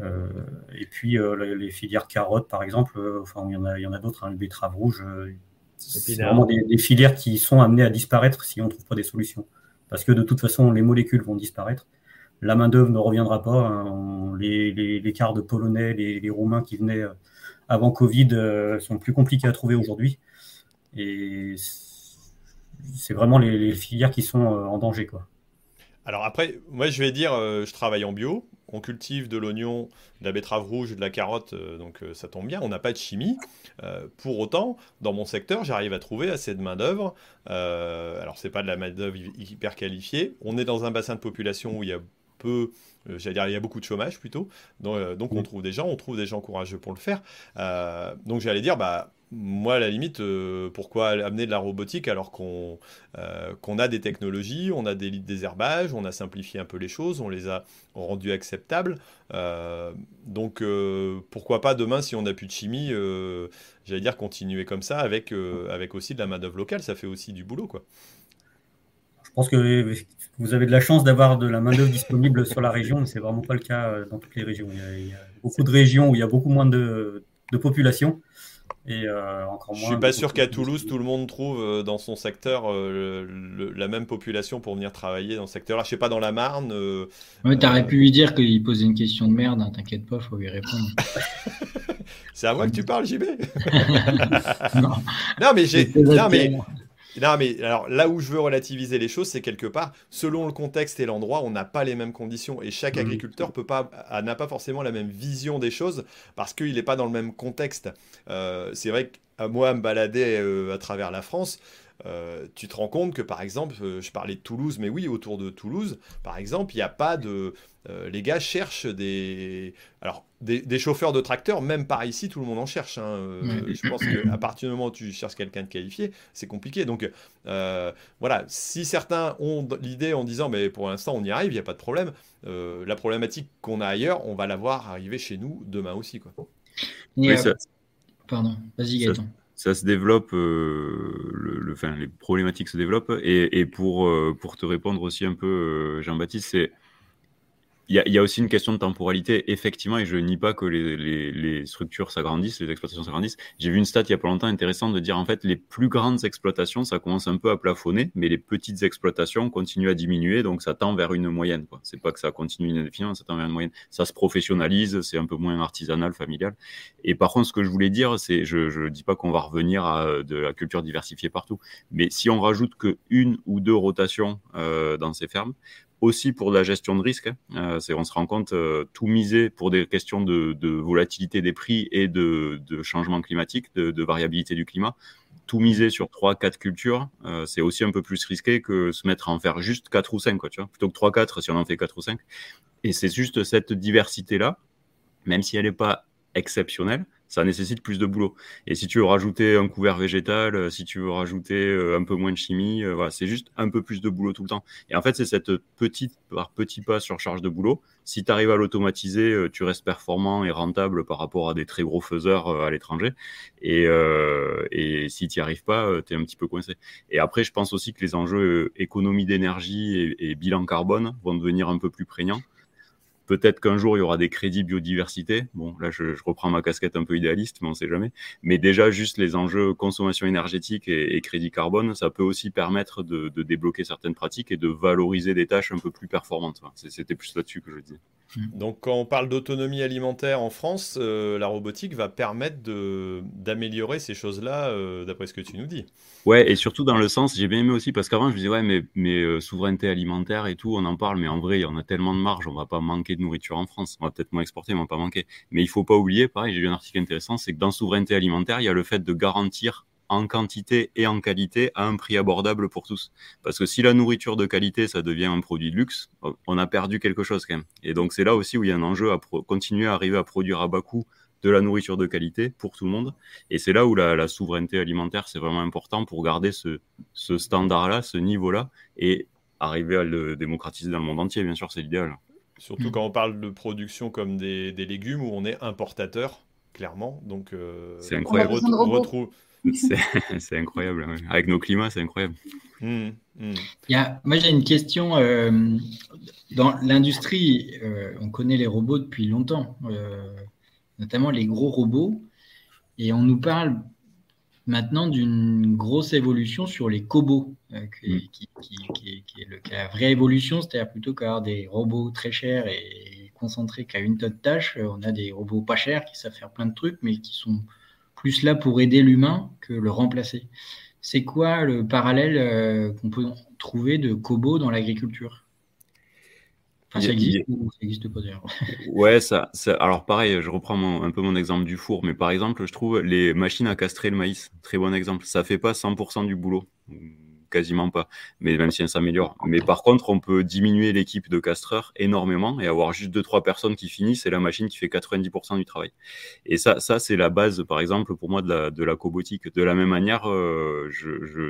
Euh, et puis euh, les, filières carottes, par exemple, euh, enfin, il y en a, il y en a d'autres, hein, le betterave rouge. c'est vraiment des, filières qui sont amenées à disparaître si on ne trouve pas des solutions. Parce que de toute façon, les molécules vont disparaître. La main-d'œuvre ne reviendra pas. Hein. Les, les, les de polonais, les, les, roumains qui venaient avant Covid sont plus compliqués à trouver aujourd'hui. Et c'est vraiment les, filières qui sont en danger. Quoi. Alors après, moi je vais dire, je travaille en bio, on cultive de l'oignon, de la betterave rouge, de la carotte, donc ça tombe bien, on n'a pas de chimie. pour autant, dans mon secteur, j'arrive à trouver assez de main-d'œuvre. alors, c'est pas de la main-d'œuvre hyper qualifiée. On est dans un bassin de population où il y a peu, euh, j'allais dire, il y a beaucoup de chômage plutôt. Donc, euh, on trouve des gens, on trouve des gens courageux pour le faire. Euh, donc j'allais dire, bah, moi, à la limite, pourquoi amener de la robotique alors qu'on qu'on a des technologies, on a des lits de on a simplifié un peu les choses, on les a rendues acceptables. donc, pourquoi pas demain, si on n'a plus de chimie, j'allais dire continuer comme ça avec, aussi de la main-d'œuvre locale, ça fait aussi du boulot, quoi. Je pense que vous avez de la chance d'avoir de la main-d'œuvre disponible sur la région, mais ce n'est vraiment pas le cas euh, dans toutes les régions. Il y, a, beaucoup de régions où il y a beaucoup moins de, population. Et euh, encore moins Je suis pas sûr qu'à Toulouse, tout le monde trouve euh, dans son secteur la même population pour venir travailler dans ce secteur-là. Je sais pas, dans la Marne. tu aurais pu lui dire qu'il posait une question de merde, hein, t'inquiète pas, il faut lui répondre. C'est à moi que tu parles, JB non. non. mais j'ai. Non, mais non, mais alors là où je veux relativiser les choses, c'est quelque part, selon le contexte et l'endroit, on n'a pas les mêmes conditions. Et chaque agriculteur peut pas, n'a pas forcément la même vision des choses parce qu'il n'est pas dans le même contexte. Euh, c'est vrai que moi, me balader euh, à travers la France, euh, tu te rends compte que par exemple, je parlais de Toulouse, mais oui, autour de Toulouse, par exemple, il n'y a pas de. les gars cherchent des. Alors, des, chauffeurs de tracteurs, même par ici, tout le monde en cherche. Hein. Euh, je pense qu'à partir du moment où tu cherches quelqu'un de qualifié, c'est compliqué. Donc euh, voilà, si certains ont l'idée en disant, mais pour l'instant on y arrive, il n'y a pas de problème, euh, la problématique qu'on a ailleurs, on va la voir arriver chez nous demain aussi. Quoi. Pardon, vas-y Gaëtan. Ça, se développe, le, enfin, les problématiques se développent. Et, et pour, pour te répondre aussi un peu, Jean-Baptiste, c'est il y, a aussi une question de temporalité, effectivement, et je nie pas que les, structures s'agrandissent, les exploitations s'agrandissent. J'ai vu une stat il y a pas longtemps intéressante de dire en fait les plus grandes exploitations, ça commence un peu à plafonner, mais les petites exploitations continuent à diminuer, donc ça tend vers une moyenne. C'est pas que ça continue indéfiniment, ça tend vers une moyenne. Ça se professionnalise, c'est un peu moins artisanal, familial. Et par contre, ce que je voulais dire, c'est, je ne dis pas qu'on va revenir à de la culture diversifiée partout, mais si on rajoute que une ou deux rotations euh, dans ces fermes, aussi pour la gestion de risque. Hein. Euh, on se rend compte, euh, tout miser pour des questions de, volatilité des prix et de, changement climatique, de, variabilité du climat. Tout miser sur 3-4 cultures, euh, c'est aussi un peu plus risqué que se mettre à en faire juste 4 ou 5, quoi, tu vois, plutôt que 3-4 si on en fait 4 ou 5. Et c'est juste cette diversité-là, même si elle n'est pas exceptionnelle, ça nécessite plus de boulot. Et si tu veux rajouter un couvert végétal, euh, si tu veux rajouter euh, un peu moins de chimie, euh, voilà, c'est juste un peu plus de boulot tout le temps. Et en fait, c'est cette petite par petit pas sur charge de boulot. Si tu arrives à l'automatiser, tu restes performant et rentable par rapport à des très gros faiseurs à l'étranger. Et, si tu n'y arrives pas, tu es un petit peu coincé. Et après, je pense aussi que les enjeux économie d'énergie et bilan carbone vont devenir un peu plus prégnants. Peut-être qu'un jour, il y aura des crédits biodiversité. Bon, là, je, reprends ma casquette un peu idéaliste, mais on ne sait jamais. Mais déjà, juste les enjeux consommation énergétique et, crédit carbone, ça peut aussi permettre de, débloquer certaines pratiques et de valoriser des tâches un peu plus performantes. C'était plus là-dessus que je disais. Mmh. Donc, quand on parle d'autonomie alimentaire en France, euh, la robotique va permettre d'améliorer ces choses-là, euh, d'après ce que tu nous dis. Ouais, et surtout dans le sens, j'ai bien aimé aussi, parce qu'avant, je me disais, ouais, mais, mais euh, souveraineté alimentaire et tout, on en parle, mais en vrai, il y en a tellement de marge, on va pas manquer de nourriture en France. On va peut-être moins exporter, mais on va pas manquer. Mais il faut pas oublier, pareil, j'ai lu un article intéressant, c'est que dans souveraineté alimentaire, il y a le fait de garantir en quantité et en qualité à un prix abordable pour tous. Parce que si la nourriture de qualité, ça devient un produit de luxe, on a perdu quelque chose quand même. Et donc c'est là aussi où il y a un enjeu à continuer à arriver à produire à bas coût de la nourriture de qualité pour tout le monde. Et c'est là où la, souveraineté alimentaire, c'est vraiment important pour garder ce, ce standard-là, ce niveau-là, et arriver à le démocratiser dans le monde entier, bien sûr, c'est l'idéal. Surtout mm. quand on parle de production comme des, légumes où on est importateur, clairement. Donc, euh, c'est incroyable. On, retrouve. C'est incroyable. Avec nos climats, c'est incroyable. Mm, mm. Il y a, moi, j'ai une question. Euh, dans l'industrie, euh, on connaît les robots depuis longtemps, notamment les gros robots. Et on nous parle maintenant d'une grosse évolution sur les cobots, euh, mm. qui, est le, la vraie évolution, c'est-à-dire plutôt qu'avoir des robots très chers et concentrés qu'à une tonne de tâches, euh, on a des robots pas chers qui savent faire plein de trucs, mais qui sont plus là pour aider l'humain que le remplacer. C'est quoi le parallèle qu'on peut trouver de Kobo dans l'agriculture? Ça existe ou ça n'existe pas d'ailleurs Ouais, ça, alors pareil, je reprends un peu mon exemple du four, mais par exemple, je trouve les machines à castrer le maïs, très bon exemple. Ça fait pas 100% du boulot quasiment pas, mais même si ça s'améliore. Mais par contre, on peut diminuer l'équipe de castreurs énormément et avoir juste deux trois personnes qui finissent et la machine qui fait 90% du travail. Et ça, ça c'est la base, par exemple, pour moi de la, de la cobotique. De la même manière, euh,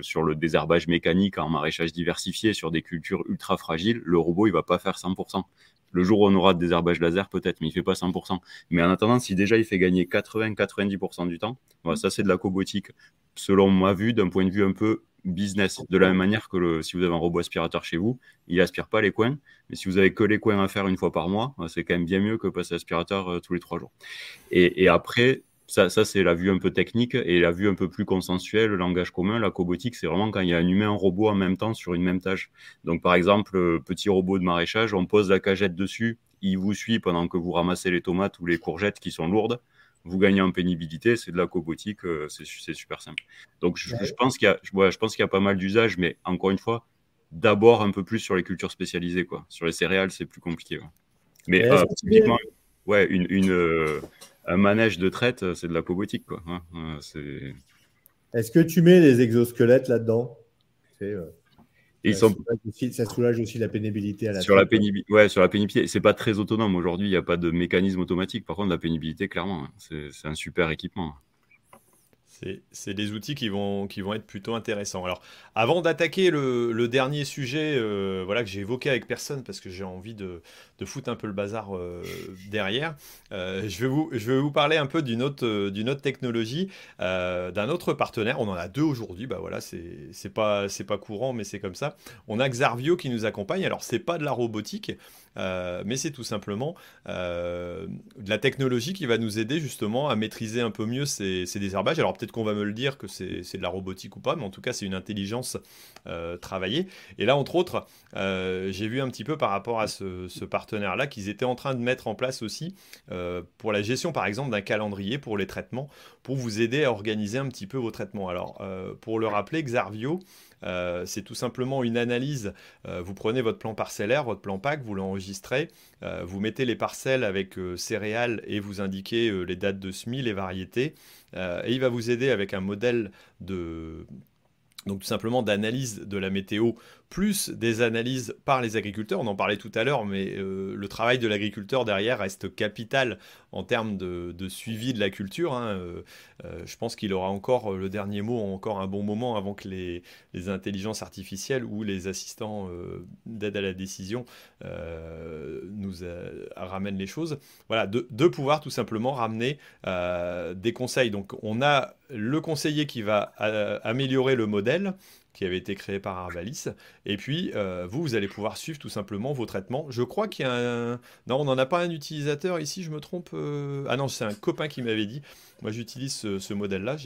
sur le désherbage mécanique en maraîchage diversifié sur des cultures ultra fragiles, le robot il va pas faire 100%. Le jour où on aura de désherbage laser, peut-être, mais il fait pas 100%. Mais en attendant, si déjà il fait gagner 80-90% du temps, ça c'est de la cobotique. Selon ma vue, d'un point de vue un peu business. De la même manière que si vous avez un robot aspirateur chez vous, il aspire pas les coins. Mais si vous avez que les coins à faire une fois par mois, euh, c'est quand même bien mieux que passer l'aspirateur euh, tous les trois jours. Et, après, ça, c'est la vue un peu technique et la vue un peu plus consensuelle, le langage commun. La cobotique, c'est vraiment quand il y a un humain un robot en même temps sur une même tâche. Donc, par exemple, euh, petit robot de maraîchage, on pose la cagette dessus, il vous suit pendant que vous ramassez les tomates ou les courgettes qui sont lourdes vous gagnez en pénibilité, c'est de la cobotique, euh, c'est super simple. Donc je, pense qu'il y, y, a pas mal d'usages, mais encore une fois, d'abord un peu plus sur les cultures spécialisées. Quoi. Sur les céréales, c'est plus compliqué. Mais euh, typiquement, ouais, une, une euh, un manège de traite, c'est de la cobotique. Quoi. Hein. Est-ce que tu mets les exosquelettes là-dedans? Ils ça, soulage aussi, la pénibilité à la sur la pénibilité. Ouais, sur la pénibilité, c'est pas très autonome aujourd'hui. Il n'y a pas de mécanisme automatique. Par contre, la pénibilité, clairement, hein, c'est un super équipement c'est des outils qui vont, qui vont être plutôt intéressants. Alors, avant d'attaquer le, dernier sujet euh, voilà, que j'ai évoqué avec personne, parce que j'ai envie de, de, foutre un peu le bazar euh, derrière, euh, je, vais vous, je vais vous parler un peu d'une autre, autre technologie, d'un autre partenaire. On en a deux aujourd'hui, bah voilà, c'est pas, pas courant, mais c'est comme ça. On a Xarvio qui nous accompagne. Alors, c'est pas de la robotique, euh, mais c'est tout simplement euh, de la technologie qui va nous aider justement à maîtriser un peu mieux ces, désherbages. Alors peut-être qu'on va me le dire que c'est de la robotique ou pas, mais en tout cas c'est une intelligence euh, travaillée. Et là, entre autres, j'ai vu un petit peu par rapport à ce, ce partenaire-là qu'ils étaient en train de mettre en place aussi pour la gestion par exemple d'un calendrier pour les traitements, pour vous aider à organiser un petit peu vos traitements. Alors pour le rappeler, Xarvio, euh, c'est tout simplement une analyse. Euh, vous prenez votre plan parcellaire, votre plan PAC, vous l'enregistrez, euh, vous mettez les parcelles avec céréales et vous indiquez les dates de semis, les variétés. et il va vous aider avec un modèle de, donc tout simplement d'analyse de la météo, plus des analyses par les agriculteurs. On en parlait tout à l'heure, mais euh, le travail de l'agriculteur derrière reste capital en termes de, suivi de la culture. Hein. Euh, euh, je pense qu'il aura encore le dernier mot, encore un bon moment avant que les, intelligences artificielles ou les assistants d'aide à la décision nous ramènent les choses. Voilà, de pouvoir tout simplement ramener des conseils. Donc on a le conseiller qui va améliorer le modèle qui avait été créé par Arvalis. Et puis, euh, vous, vous allez pouvoir suivre tout simplement vos traitements. Je crois qu'il y a un... Non, on n'en a pas un utilisateur ici, je me trompe. Euh, ah non, c'est un copain qui m'avait dit. Moi, j'utilise ce, modèle-là.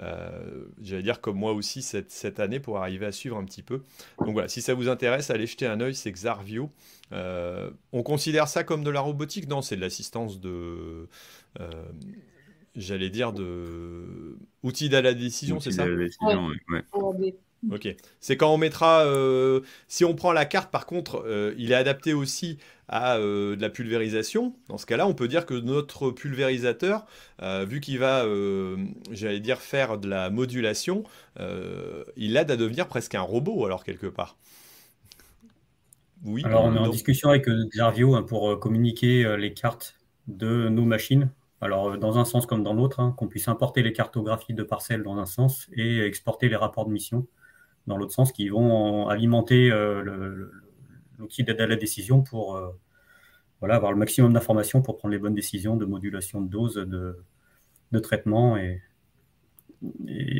Euh, j'allais dire comme moi aussi cette, cette, année pour arriver à suivre un petit peu. Donc voilà, si ça vous intéresse, allez jeter un œil, c'est Xarvio. on considère ça comme de la robotique? Non, c'est de l'assistance de j'allais dire, de outils d'aide à la décision, c'est ça Ok. C'est quand on mettra. Euh, si on prend la carte, par contre, euh, il est adapté aussi à euh, de la pulvérisation. Dans ce cas-là, on peut dire que notre pulvérisateur, vu qu'il va, j'allais dire, faire de la modulation, il aide à devenir presque un robot, alors quelque part. Oui. Alors, on est en discussion avec Xarvio hein, pour communiquer les cartes de nos machines alors, euh, dans un sens comme dans l'autre, hein, qu'on puisse importer les cartographies de parcelles dans un sens et exporter les rapports de mission dans l'autre sens, qui vont alimenter euh, l'outil d'aide à la décision pour euh, voilà, avoir le maximum d'informations pour prendre les bonnes décisions de modulation de dose, de, traitement. Et,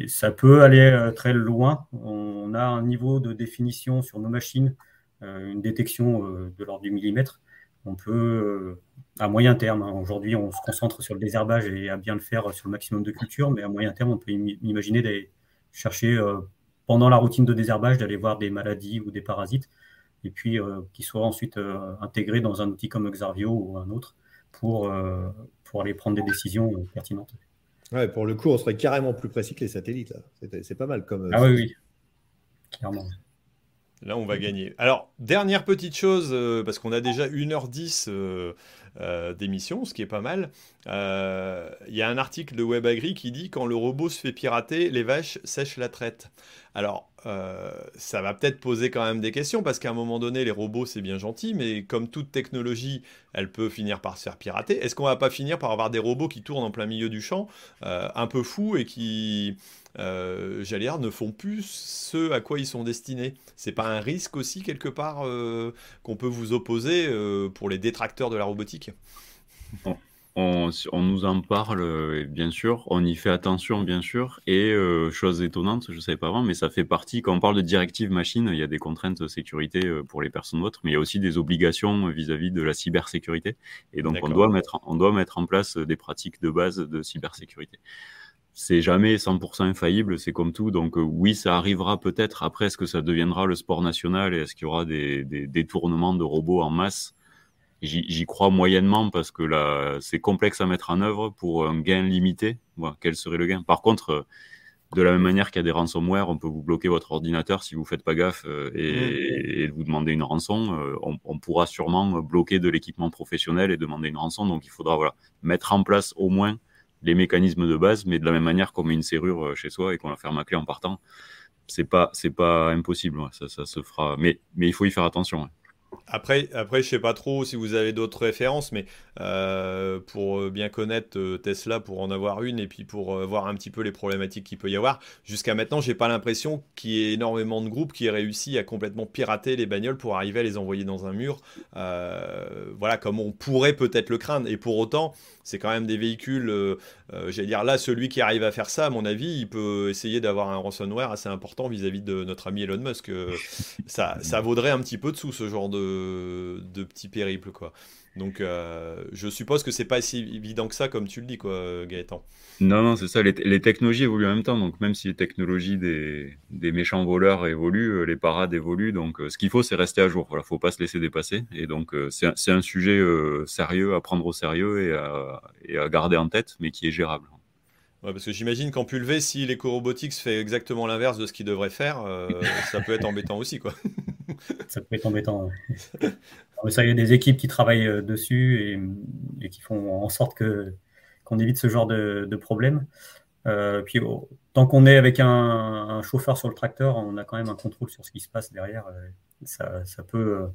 ça peut aller très loin. On a un niveau de définition sur nos machines, une détection de l'ordre du millimètre. On peut à moyen terme. Hein. Aujourd'hui, on se concentre sur le désherbage et à bien le faire sur le maximum de cultures, mais à moyen terme, on peut imaginer d'aller chercher euh, pendant la routine de désherbage, d'aller voir des maladies ou des parasites, et puis euh, qui soient ensuite euh, intégrés dans un outil comme Xarvio ou un autre pour, pour aller prendre des décisions pertinentes. Ouais, pour le coup, on serait carrément plus précis que les satellites. C'est pas mal comme. Ah oui, oui. Clairement. Là, on va gagner. Alors, dernière petite chose, euh, parce qu'on a déjà 1h10 euh, euh, d'émission, ce qui est pas mal. Il y a un article de WebAgri qui dit quand le robot se fait pirater, les vaches sèchent la traite. Alors, ça va peut-être poser quand même des questions, parce qu'à un moment donné, les robots, c'est bien gentil, mais comme toute technologie, elle peut finir par se faire pirater. Est-ce qu'on va pas finir par avoir des robots qui tournent en plein milieu du champ, un peu fous, et qui euh, j'allais dire, ne font plus ce à quoi ils sont destinés. C'est pas un risque aussi quelque part euh, qu'on peut vous opposer euh, pour les détracteurs de la robotique? On, nous en parle, bien sûr, on y fait attention, bien sûr, et chose étonnante, je ne savais pas avant, mais ça fait partie, quand on parle de directive machine, il y a des contraintes de sécurité pour les personnes autres, mais il y a aussi des obligations vis-à-vis de la cybersécurité, et donc on doit, mettre, on doit mettre en place des pratiques de base de cybersécurité c'est jamais 100% infaillible, c'est comme tout. Donc euh, oui, ça arrivera peut-être. Après, est-ce que ça deviendra le sport national et est-ce qu'il y aura des, des détournements de robots en masse? J'y crois moyennement parce que là, c'est complexe à mettre en œuvre pour un gain limité. quel serait le gain? Par contre, euh, de la même manière qu'il y a des ransomware, on peut vous bloquer votre ordinateur si vous faites pas gaffe euh, et, mmh. vous demandez une rançon. on, on, pourra sûrement bloquer de l'équipement professionnel et demander une rançon. Donc il faudra voilà, mettre en place au moins les mécanismes de base, mais de la même manière qu'on met une serrure euh, chez soi et qu'on la ferme à clé en partant, c'est pas c'est pas impossible, ça, ça, se fera. Mais mais il faut y faire attention. Après, après, je sais pas trop si vous avez d'autres références, mais euh, pour euh, bien connaître euh, Tesla, pour en avoir une, et puis pour voir un petit peu les problématiques qu'il peut y avoir, jusqu'à maintenant, j'ai pas l'impression qu'il y ait énormément de groupes qui aient réussi à complètement pirater les bagnoles pour arriver à les envoyer dans un mur, voilà, comme on pourrait peut-être le craindre. Et pour autant, c'est quand même des véhicules, j'allais dire là, celui qui arrive à faire ça, à mon avis, il peut essayer d'avoir un ransomware assez important vis-à-vis de notre ami Elon Musk. ça, ça vaudrait un petit peu de sous ce genre de de, petits périples, quoi. Donc, euh, je suppose que c'est pas si évident que ça, comme tu le dis, quoi, Gaëtan. Non, non, c'est ça. Les, technologies évoluent en même temps. Donc, même si les technologies des, méchants voleurs évoluent, euh, les parades évoluent. Donc, euh, ce qu'il faut, c'est rester à jour. Voilà, faut pas se laisser dépasser. Et donc, c'est un, sujet sérieux à prendre au sérieux et à, et à garder en tête, mais qui est gérable. Ouais, parce que j'imagine qu'en pulvé, si l'éco-robotics fait exactement l'inverse de ce qu'il devrait faire, euh, ça peut être embêtant aussi, quoi. ça peut être embêtant. ça, il y a des équipes qui travaillent euh, dessus et, qui font en sorte que qu'on évite ce genre de, de problème. Euh, puis tant qu'on est avec un, chauffeur sur le tracteur, on a quand même un contrôle sur ce qui se passe derrière. Ça, ça peut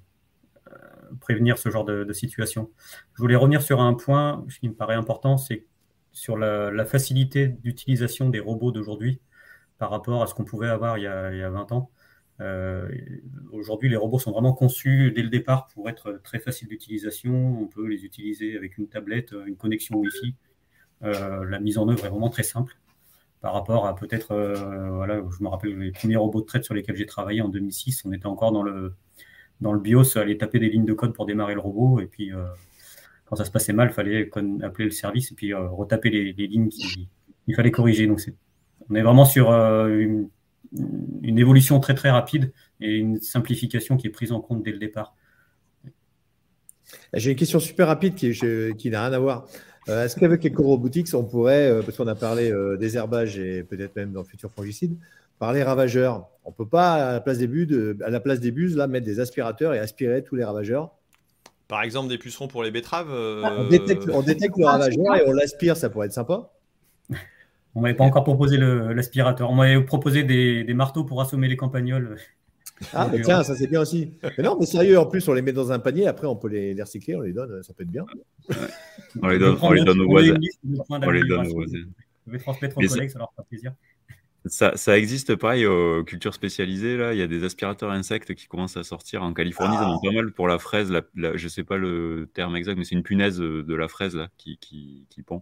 prévenir ce genre de, de, situation. Je voulais revenir sur un point, qui me paraît important, c'est sur la, facilité d'utilisation des robots d'aujourd'hui par rapport à ce qu'on pouvait avoir il y a, 20 ans. Euh, aujourd'hui, les robots sont vraiment conçus dès le départ pour être très faciles d'utilisation. On peut les utiliser avec une tablette, une connexion Wi-Fi. Euh, la mise en œuvre est vraiment très simple par rapport à peut-être, euh, voilà, je me rappelle les premiers robots de traite sur lesquels j'ai travaillé en 2006, on était encore dans le, dans le BIOS, aller taper des lignes de code pour démarrer le robot, et puis quand ça se passait mal, il fallait appeler le service et puis euh, retaper les, lignes qu'il fallait corriger. Donc, on est vraiment sur euh, une, évolution très très rapide et une simplification qui est prise en compte dès le départ. J'ai une question super rapide qui, n'a rien à voir. Euh, est-ce qu'avec les Robotics, on pourrait, parce qu'on a parlé des herbages et peut-être même dans le futur fongicide, parler ravageurs? On ne peut pas, à la place des buses, à la place des mettre des aspirateurs et aspirer tous les ravageurs? Par exemple, des pucerons pour les betteraves. Ah, on, détecte, le ravageur et on l'aspire, ça pourrait être sympa. On m'avait pas encore proposé l'aspirateur. On m'avait proposé des, marteaux pour assommer les campagnols. Ah, mais tiens, ça c'est bien aussi. Mais non, mais sérieux, en plus, on les met dans un panier, après on peut les, recycler, on les donne, ça peut être bien. On les donne, on les donne aux voisins. On les donne aux voisins. Je vais transmettre aux collègues, ça leur fera plaisir. Ça, existe pareil aux cultures spécialisées. Là. Il y a des aspirateurs insectes qui commencent à sortir en Californie. Ça ah. pas mal pour la fraise. je ne sais pas le terme exact, mais c'est une punaise de la fraise là, qui, qui, qui pond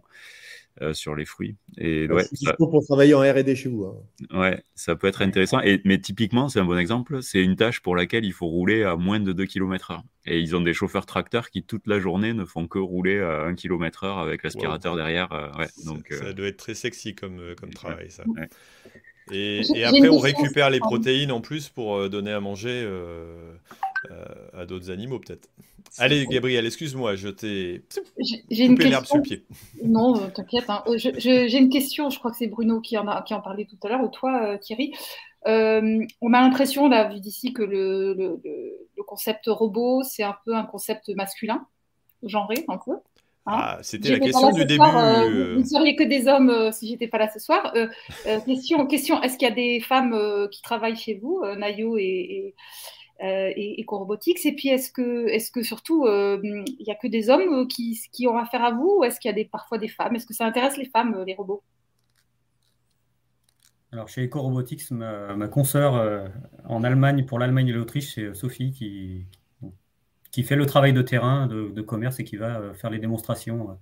euh, sur les fruits. Et, ouais, ça... pour travailler en RD chez vous. Hein. Ouais, ça peut être intéressant. Et, mais typiquement, c'est un bon exemple. C'est une tâche pour laquelle il faut rouler à moins de 2 km/h. Et ils ont des chauffeurs tracteurs qui, toute la journée, ne font que rouler à 1 km/h avec l'aspirateur derrière. Euh, ouais, donc, ça, doit être très sexy comme, comme travail, ça. Et, après, on récupère les protéines en plus pour euh, donner à manger euh, à d'autres animaux peut-être. Allez, Gabriel, excuse-moi, je t'ai une question. pied. Non, euh, t'inquiète. Hein. Euh, j'ai une question. Je crois que c'est Bruno qui en a qui en parlait tout à l'heure ou toi, euh, Thierry. on a l'impression, là, vu d'ici, que le, le, le, concept robot, c'est un peu un concept masculin, genré, un peu. Hein. ah, c'était la question du début. vous ne seriez que des hommes si j'étais pas là ce soir. question, question est-ce qu'il y a des femmes qui travaillent chez vous, Nayo et, euh, et, et robotics Et puis, est-ce que, est que surtout, euh, il n'y a que des hommes euh, qui, qui, ont affaire à vous ou est-ce qu'il y a des, parfois des femmes? Est-ce que ça intéresse les femmes, les robots? Alors chez EcoRobotics, ma, ma consoeur en Allemagne, pour l'Allemagne et l'Autriche, c'est Sophie qui, qui fait le travail de terrain de, commerce et qui va faire les démonstrations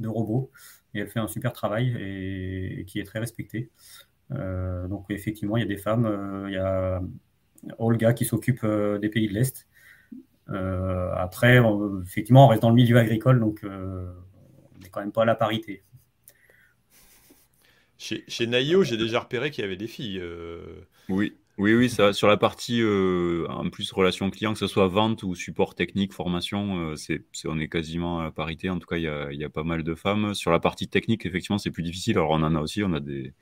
de robots. Et elle fait un super travail et, qui est très respectée. donc effectivement, il y a des femmes. il y a Olga qui s'occupe euh, des pays de l'Est. Euh, après, effectivement, on reste dans le milieu agricole, donc euh, on n'est quand même pas à la parité. Chez, chez Naïo, j'ai déjà repéré qu'il y avait des filles. Oui, oui, oui, ça, sur la partie en plus relation client, que ce soit vente ou support technique, formation, c'est, on est quasiment à la parité. En tout cas, il y a, y a, pas mal de femmes. Sur la partie technique, effectivement, c'est plus difficile. Alors, on en a aussi, on a des,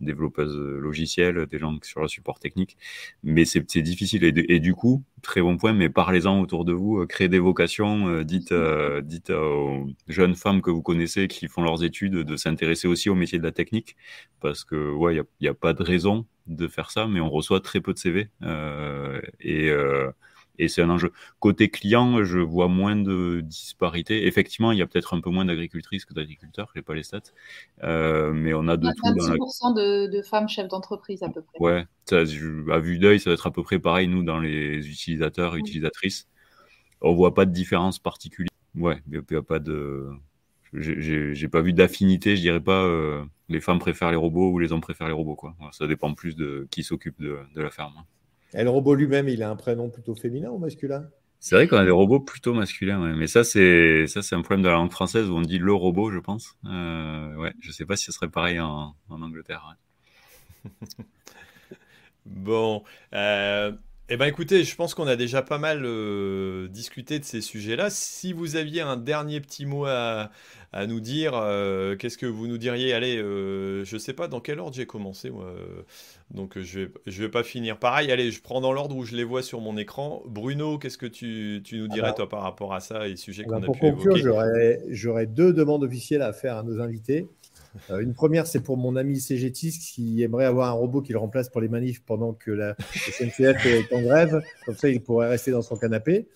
développeuses logicielles, des gens sur le support technique. Mais c'est difficile. Et, du coup, très bon point, mais parlez-en autour de vous, euh, créez des vocations, euh, dites, euh, dites aux jeunes femmes que vous connaissez qui font leurs études de s'intéresser aussi au métier de la technique. Parce que, ouais, il n'y a, a, pas de raison de faire ça, mais on reçoit très peu de CV. et et c'est un enjeu. Côté client, je vois moins de disparité. Effectivement, il y a peut-être un peu moins d'agricultrices que d'agriculteurs, je n'ai pas les stats, euh, mais on a de tout. 26% de, de, femmes chefs d'entreprise à peu près. Ouais, ça, à vue d'œil, ça va être à peu près pareil, nous, dans les utilisateurs et utilisatrices. On voit pas de différence particulière. Ouais, il n'y a pas de. J'ai pas vu d'affinité, je dirais pas euh, les femmes préfèrent les robots ou les hommes préfèrent les robots. Quoi. Ça dépend plus de qui s'occupe de, de la ferme. Et le robot lui-même, il a un prénom plutôt féminin ou masculin? C'est vrai qu'on a des robots plutôt masculins, mais ça c'est ça c'est un problème de la langue française où on dit le robot, je pense. Euh, ouais, je sais pas si ce serait pareil en, Angleterre. bon, euh, eh ben écoutez, je pense qu'on a déjà pas mal euh, discuté de ces sujets-là. Si vous aviez un dernier petit mot à, nous dire, euh, qu'est-ce que vous nous diriez? Allez, euh, je sais pas dans quel ordre j'ai commencé, moi. Donc je vais, je vais pas finir pareil. Allez, je prends dans l'ordre où je les vois sur mon écran. Bruno, qu'est-ce que tu, tu, nous dirais, toi, par rapport à ça et sujets qu'on a pour conclure, J'aurais deux demandes officielles à faire à nos invités. Euh, une première, c'est pour mon ami CGTIS qui aimerait avoir un robot qui le remplace pour les manifs pendant que la SNCF est en grève. Comme ça, il pourrait rester dans son canapé.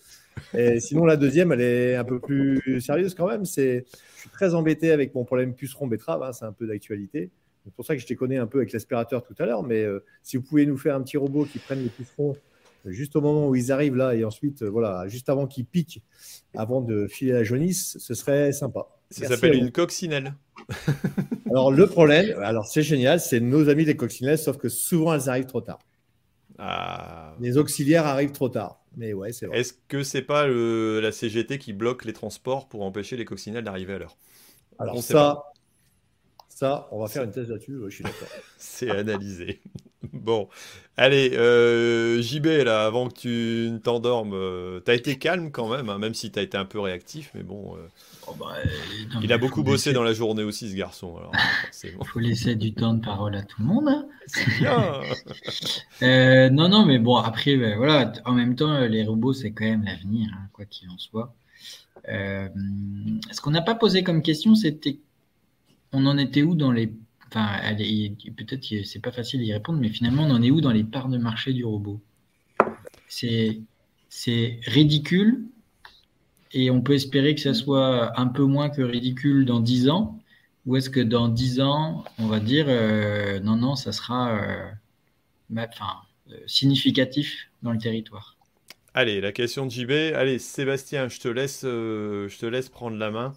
Et sinon, la deuxième, elle est un peu plus sérieuse quand même. C'est, je suis très embêté avec mon problème puceron betterave. Hein, c'est un peu d'actualité. C'est pour ça que je t'ai connu un peu avec l'aspirateur tout à l'heure. Mais euh, si vous pouvez nous faire un petit robot qui prenne les pucerons juste au moment où ils arrivent là et ensuite, euh, voilà, juste avant qu'ils piquent, avant de filer la jaunisse, ce serait sympa. Ça s'appelle une coccinelle. alors, le problème, alors c'est génial, c'est nos amis les coccinelles, sauf que souvent elles arrivent trop tard. Ah. Les auxiliaires arrivent trop tard. Mais ouais, c'est Est-ce que c'est pas la CGT qui bloque les transports pour empêcher les coccinelles d'arriver à l'heure? Alors, ça, ça, on va faire une thèse là-dessus, je suis d'accord. c'est analysé. bon, allez, euh, JB, là, avant que tu ne t'endormes, euh, tu as été calme quand même, hein, même si tu as été un peu réactif, mais bon. Euh, oh, bah, il a beaucoup bossé dans la journée aussi, ce garçon. Il faut laisser du temps de parole à tout le monde. Bien. non, non, mais bon, après, ben, voilà, en même temps, les robots, c'est quand même l'avenir, hein, quoi qu'il en soit. ce qu'on n'a pas posé comme question, c'était on en était où dans les. Enfin, peut-être que c'est pas facile d'y répondre, mais finalement, on en est où dans les parts de marché du robot? C'est ridicule et on peut espérer que ça soit un peu moins que ridicule dans 10 ans Ou est-ce que dans 10 ans, on va dire euh, non, non, ça sera euh, enfin, euh, significatif dans le territoire Allez, la question de JB. Allez, Sébastien, je te laisse, je te laisse prendre la main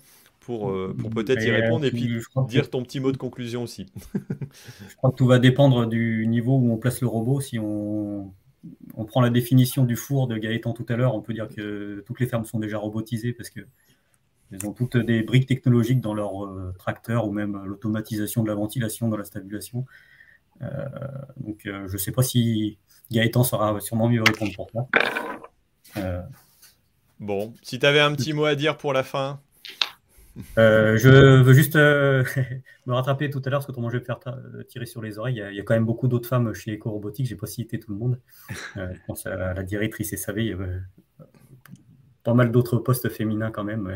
pour, euh, pour peut-être y répondre et puis dire ton petit mot de conclusion aussi. je crois que tout va dépendre du niveau où on place le robot. Si on, on prend la définition du four de Gaëtan tout à l'heure, on peut dire que toutes les fermes sont déjà robotisées parce que elles ont toutes des briques technologiques dans leur euh, tracteur ou même l'automatisation de la ventilation dans la stabulation. Euh, donc je ne sais pas si Gaëtan saura sûrement mieux répondre pour ça. Bon, si tu avais un petit mot à dire pour la fin. Euh, je veux juste euh, me rattraper tout à l'heure, parce que autrement je vais faire tirer sur les oreilles. Il y a, quand même beaucoup d'autres femmes chez Ecorobotics, je n'ai pas cité tout le monde. Euh, je pense à la, directrice SAV, il y avait pas mal d'autres postes féminins quand même.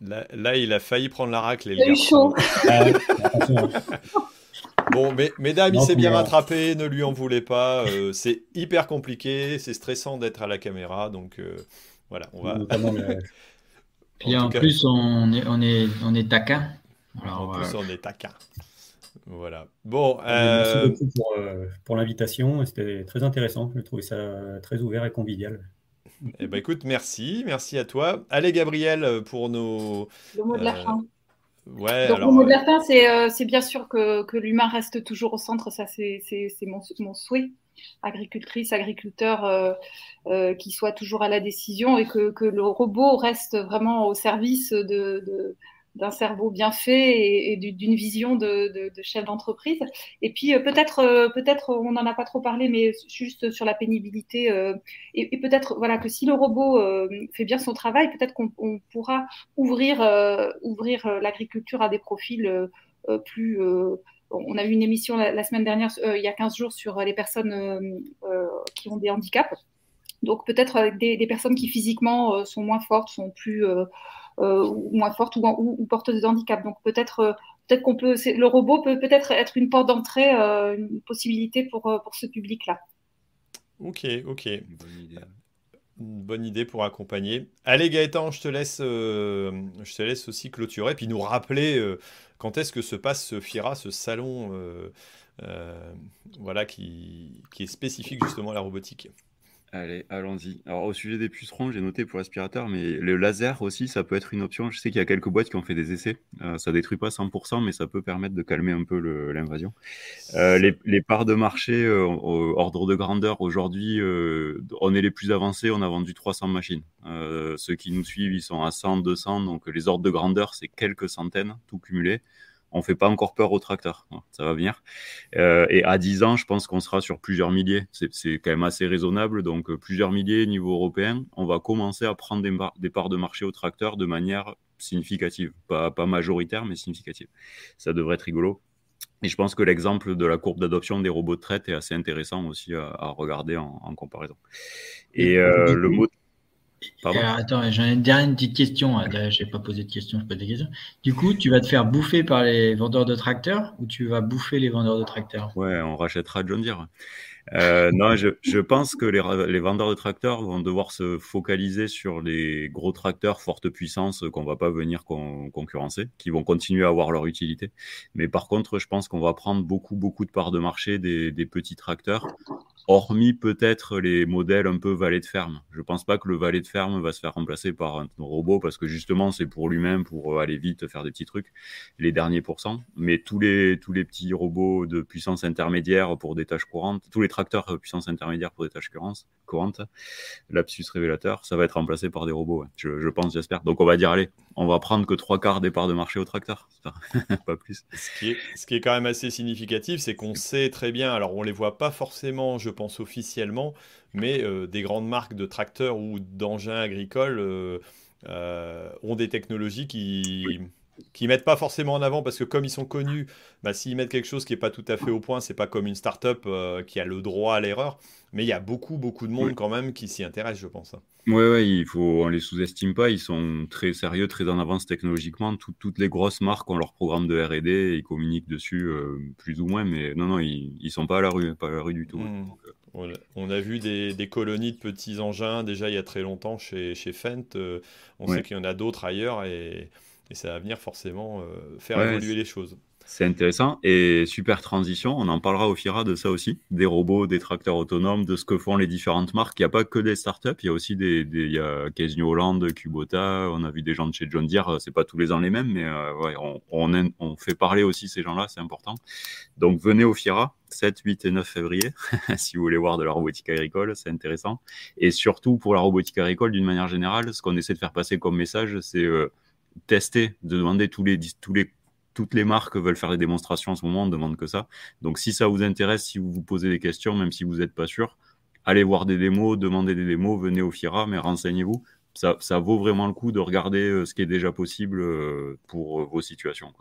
Là, il a failli prendre la raclée. Il a eu chaud. bon, mais, mesdames, il s'est bien rattrapé, ne lui en voulez pas. c'est hyper compliqué, c'est stressant d'être à la caméra, donc voilà, on va. Puis en, plus, on est, on est, on est taquin. en plus, on est taquin. Voilà. Bon. Merci euh, beaucoup pour, euh, pour l'invitation. C'était très intéressant. Je trouvais ça très ouvert et convivial. Eh ben, écoute, merci. Merci à toi. Allez, Gabriel, pour nos. Le mot de la euh, fin. Ouais, Donc, le mot de la fin, c'est bien sûr que, que l'humain reste toujours au centre. Ça, c'est mon, mon souhait agricultrice, agriculteur euh, euh, qui soit toujours à la décision et que, le robot reste vraiment au service d'un cerveau bien fait et, d'une vision de, chef d'entreprise. Et puis euh, peut-être, peut-être, on n'en a pas trop parlé, mais juste sur la pénibilité. et, peut-être, voilà, que si le robot fait bien son travail, peut-être qu'on pourra ouvrir, ouvrir l'agriculture à des profils plus on a eu une émission la, semaine dernière, euh, il y a 15 jours, sur les personnes euh, qui ont des handicaps. Donc peut-être des, personnes qui physiquement euh, sont moins fortes, sont plus moins fortes ou, ou, porteuses de handicap. Donc peut-être peut-être qu'on peut, le robot peut peut-être être une porte d'entrée, une possibilité pour, pour ce public-là. Ok, ok. Bonne idée. Bonne idée pour accompagner. Allez Gaëtan, je te laisse, laisse aussi clôturer, puis nous rappeler quand est-ce que se passe ce FIRA, ce salon euh, euh, voilà, qui, qui, est spécifique justement à la robotique Allez, allons-y. Alors, au sujet des pucerons, j'ai noté pour l'aspirateur, mais le laser aussi, ça peut être une option. Je sais qu'il y a quelques boîtes qui ont fait des essais. Euh, ça détruit pas 100%, mais ça peut permettre de calmer un peu l'invasion. Euh, les, parts de marché, euh, ordre de grandeur, aujourd'hui, on est les plus avancés. On a vendu 300 machines. ceux qui nous suivent, ils sont à 100, 200. Donc, les ordres de grandeur, c'est quelques centaines, tout cumulé on fait pas encore peur aux tracteurs. Ça va venir. Euh, et à 10 ans, je pense qu'on sera sur plusieurs milliers. C'est quand même assez raisonnable. Donc, euh, plusieurs milliers niveau européen, on va commencer à prendre des, parts de marché aux tracteurs de manière significative. Pas, majoritaire, mais significative. Ça devrait être rigolo. Et je pense que l'exemple de la courbe d'adoption des robots de traite est assez intéressant aussi à, regarder en, comparaison. Et euh, le mot attends, j'ai une dernière petite question. Je n'ai pas posé de questions, je pose des questions. Du coup, tu vas te faire bouffer par les vendeurs de tracteurs ou tu vas bouffer les vendeurs de tracteurs? Ouais, on rachètera John Deere. Euh, non, je, pense que les, vendeurs de tracteurs vont devoir se focaliser sur les gros tracteurs forte puissance qu'on va pas venir concurrencer, qui vont continuer à avoir leur utilité. Mais par contre, je pense qu'on va prendre beaucoup, beaucoup de parts de marché des, petits tracteurs, hormis peut-être les modèles un peu valet de ferme. Je pense pas que le valet de ferme va se faire remplacer par un robot parce que justement, c'est pour lui-même, pour aller vite, faire des petits trucs, les derniers pourcents. Mais tous les, tous les petits robots de puissance intermédiaire pour des tâches courantes, tous les tracteurs euh, puissance intermédiaire pour des tâches courantes, lapsus révélateur, ça va être remplacé par des robots, je, pense, j'espère. Donc on va dire, allez, on va prendre que trois quarts des parts de marché au tracteur, pas plus. Ce qui, est, ce qui est quand même assez significatif, c'est qu'on sait très bien, alors on les voit pas forcément, je pense, officiellement, mais euh, des grandes marques de tracteurs ou d'engins agricoles euh, ont des technologies qui qui mettent pas forcément en avant parce que comme ils sont connus, bah, s'ils mettent quelque chose qui est pas tout à fait au point, c'est pas comme une start-up euh, qui a le droit à l'erreur. Mais il y a beaucoup, beaucoup de monde quand même qui s'y intéresse, je pense. Hein. Oui, ouais, il faut, on les sous-estime pas. Ils sont très sérieux, très en avance technologiquement. toutes les grosses marques ont leur programme de R&D, ils communiquent dessus euh, plus ou moins, mais non, non, ils, ils sont pas à la rue, pas à la rue du tout. Mmh. Euh, on a vu des, colonies de petits engins déjà il y a très longtemps chez, chez Fent. on sait qu'il y en a d'autres ailleurs et et ça va venir forcément euh, faire évoluer les choses. C'est intéressant et super transition. On en parlera au FIRA de ça aussi, des robots, des tracteurs autonomes, de ce que font les différentes marques. Il n'y a pas que des startups, il y a aussi des, des il y a Casino Holland, Kubota. On a vu des gens de chez John Deere. C'est pas tous les ans les mêmes, mais euh, ouais, on, on, on, fait parler aussi ces gens-là, c'est important. Donc venez au FIRA, 7, 8 et 9 février, si vous voulez voir de la robotique agricole, c'est intéressant. Et surtout pour la robotique agricole, d'une manière générale, ce qu'on essaie de faire passer comme message, c'est euh, tester, de demander tous les, tous toutes les marques veulent faire des démonstrations en ce moment, on ne demande que ça. Donc si ça vous intéresse, si vous vous posez des questions, même si vous n'êtes pas sûr, allez voir des démos, demandez des démos, venez au FIRA, mais renseignez-vous. Ça, vaut vraiment le coup de regarder ce qui est déjà possible pour vos situations.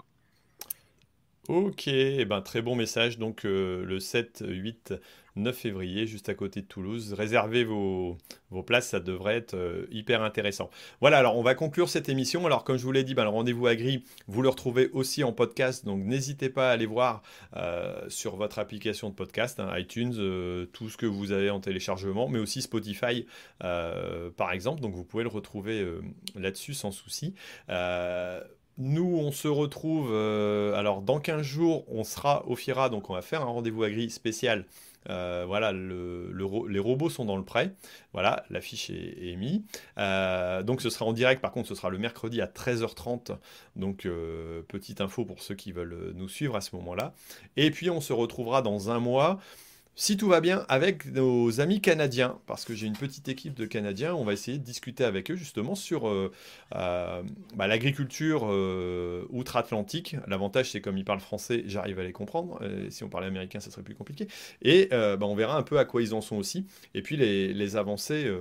Ok, eh ben, très bon message. Donc le 7, 8, 9 février, juste à côté de Toulouse. Réservez vos, places, ça devrait être euh, hyper intéressant. Voilà, alors on va conclure cette émission. Alors comme je vous l'ai dit, ben, le rendez-vous agri, vous le retrouvez aussi en podcast, donc n'hésitez pas à aller voir euh, sur votre application de podcast, hein, iTunes, euh, tout ce que vous avez en téléchargement, mais aussi Spotify par exemple, donc vous pouvez le retrouver là-dessus sans souci. Nous, on se retrouve, alors dans 15 jours, on sera au FIRA, donc on va faire un rendez-vous agri spécial euh, voilà, les robots sont dans le prêt. Voilà, l'affiche est, est mise. Euh, donc ce sera en direct, par contre, ce sera le mercredi à 13h30. Donc euh, petite info pour ceux qui veulent nous suivre à ce moment-là. Et puis on se retrouvera dans un mois si tout va bien, avec nos amis canadiens, parce que j'ai une petite équipe de Canadiens, on va essayer de discuter avec eux justement sur euh, euh, bah, l'agriculture euh, outre-Atlantique. L'avantage, c'est comme ils parlent français, j'arrive à les comprendre. si on parlait américain, ça serait plus compliqué. Et bah, on verra un peu à quoi ils en sont aussi. Et puis les, les avancées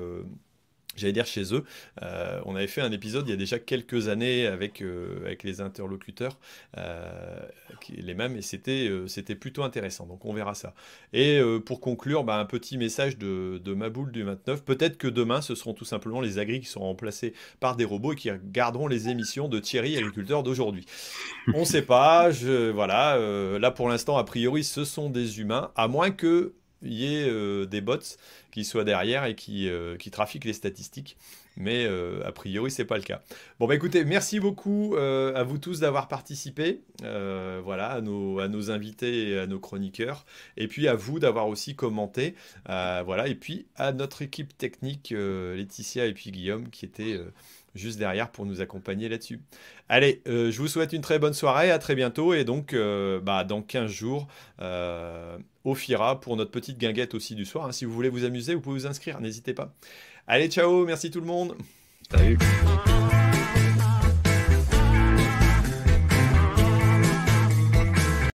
j'allais dire chez eux. Euh, on avait fait un épisode il y a déjà quelques années avec, euh, les interlocuteurs, euh, les mêmes, et c'était plutôt intéressant. Donc on verra ça. Et pour conclure, bah, un petit message de, de Maboul du 29. Peut-être que demain, ce seront tout simplement les agris qui seront remplacés par des robots et qui garderont les émissions de Thierry, agriculteur d'aujourd'hui. On ne sait pas. Voilà. là, pour l'instant, a priori, ce sont des humains, à moins que y ait euh, des bots qui soient derrière et qui, euh, trafiquent les statistiques. Mais euh, a priori, c'est pas le cas. Bon, bah écoutez, merci beaucoup à vous tous d'avoir participé. voilà, à nos, à nos invités et à nos chroniqueurs. Et puis à vous d'avoir aussi commenté. voilà, et puis à notre équipe technique, Laetitia et puis Guillaume, qui étaient juste derrière pour nous accompagner là-dessus. Allez, euh, je vous souhaite une très bonne soirée, à très bientôt et donc euh, bah, dans 15 jours euh, au FIRA pour notre petite guinguette aussi du soir. Hein. Si vous voulez vous amuser, vous pouvez vous inscrire, n'hésitez pas. Allez, ciao, merci tout le monde. Salut.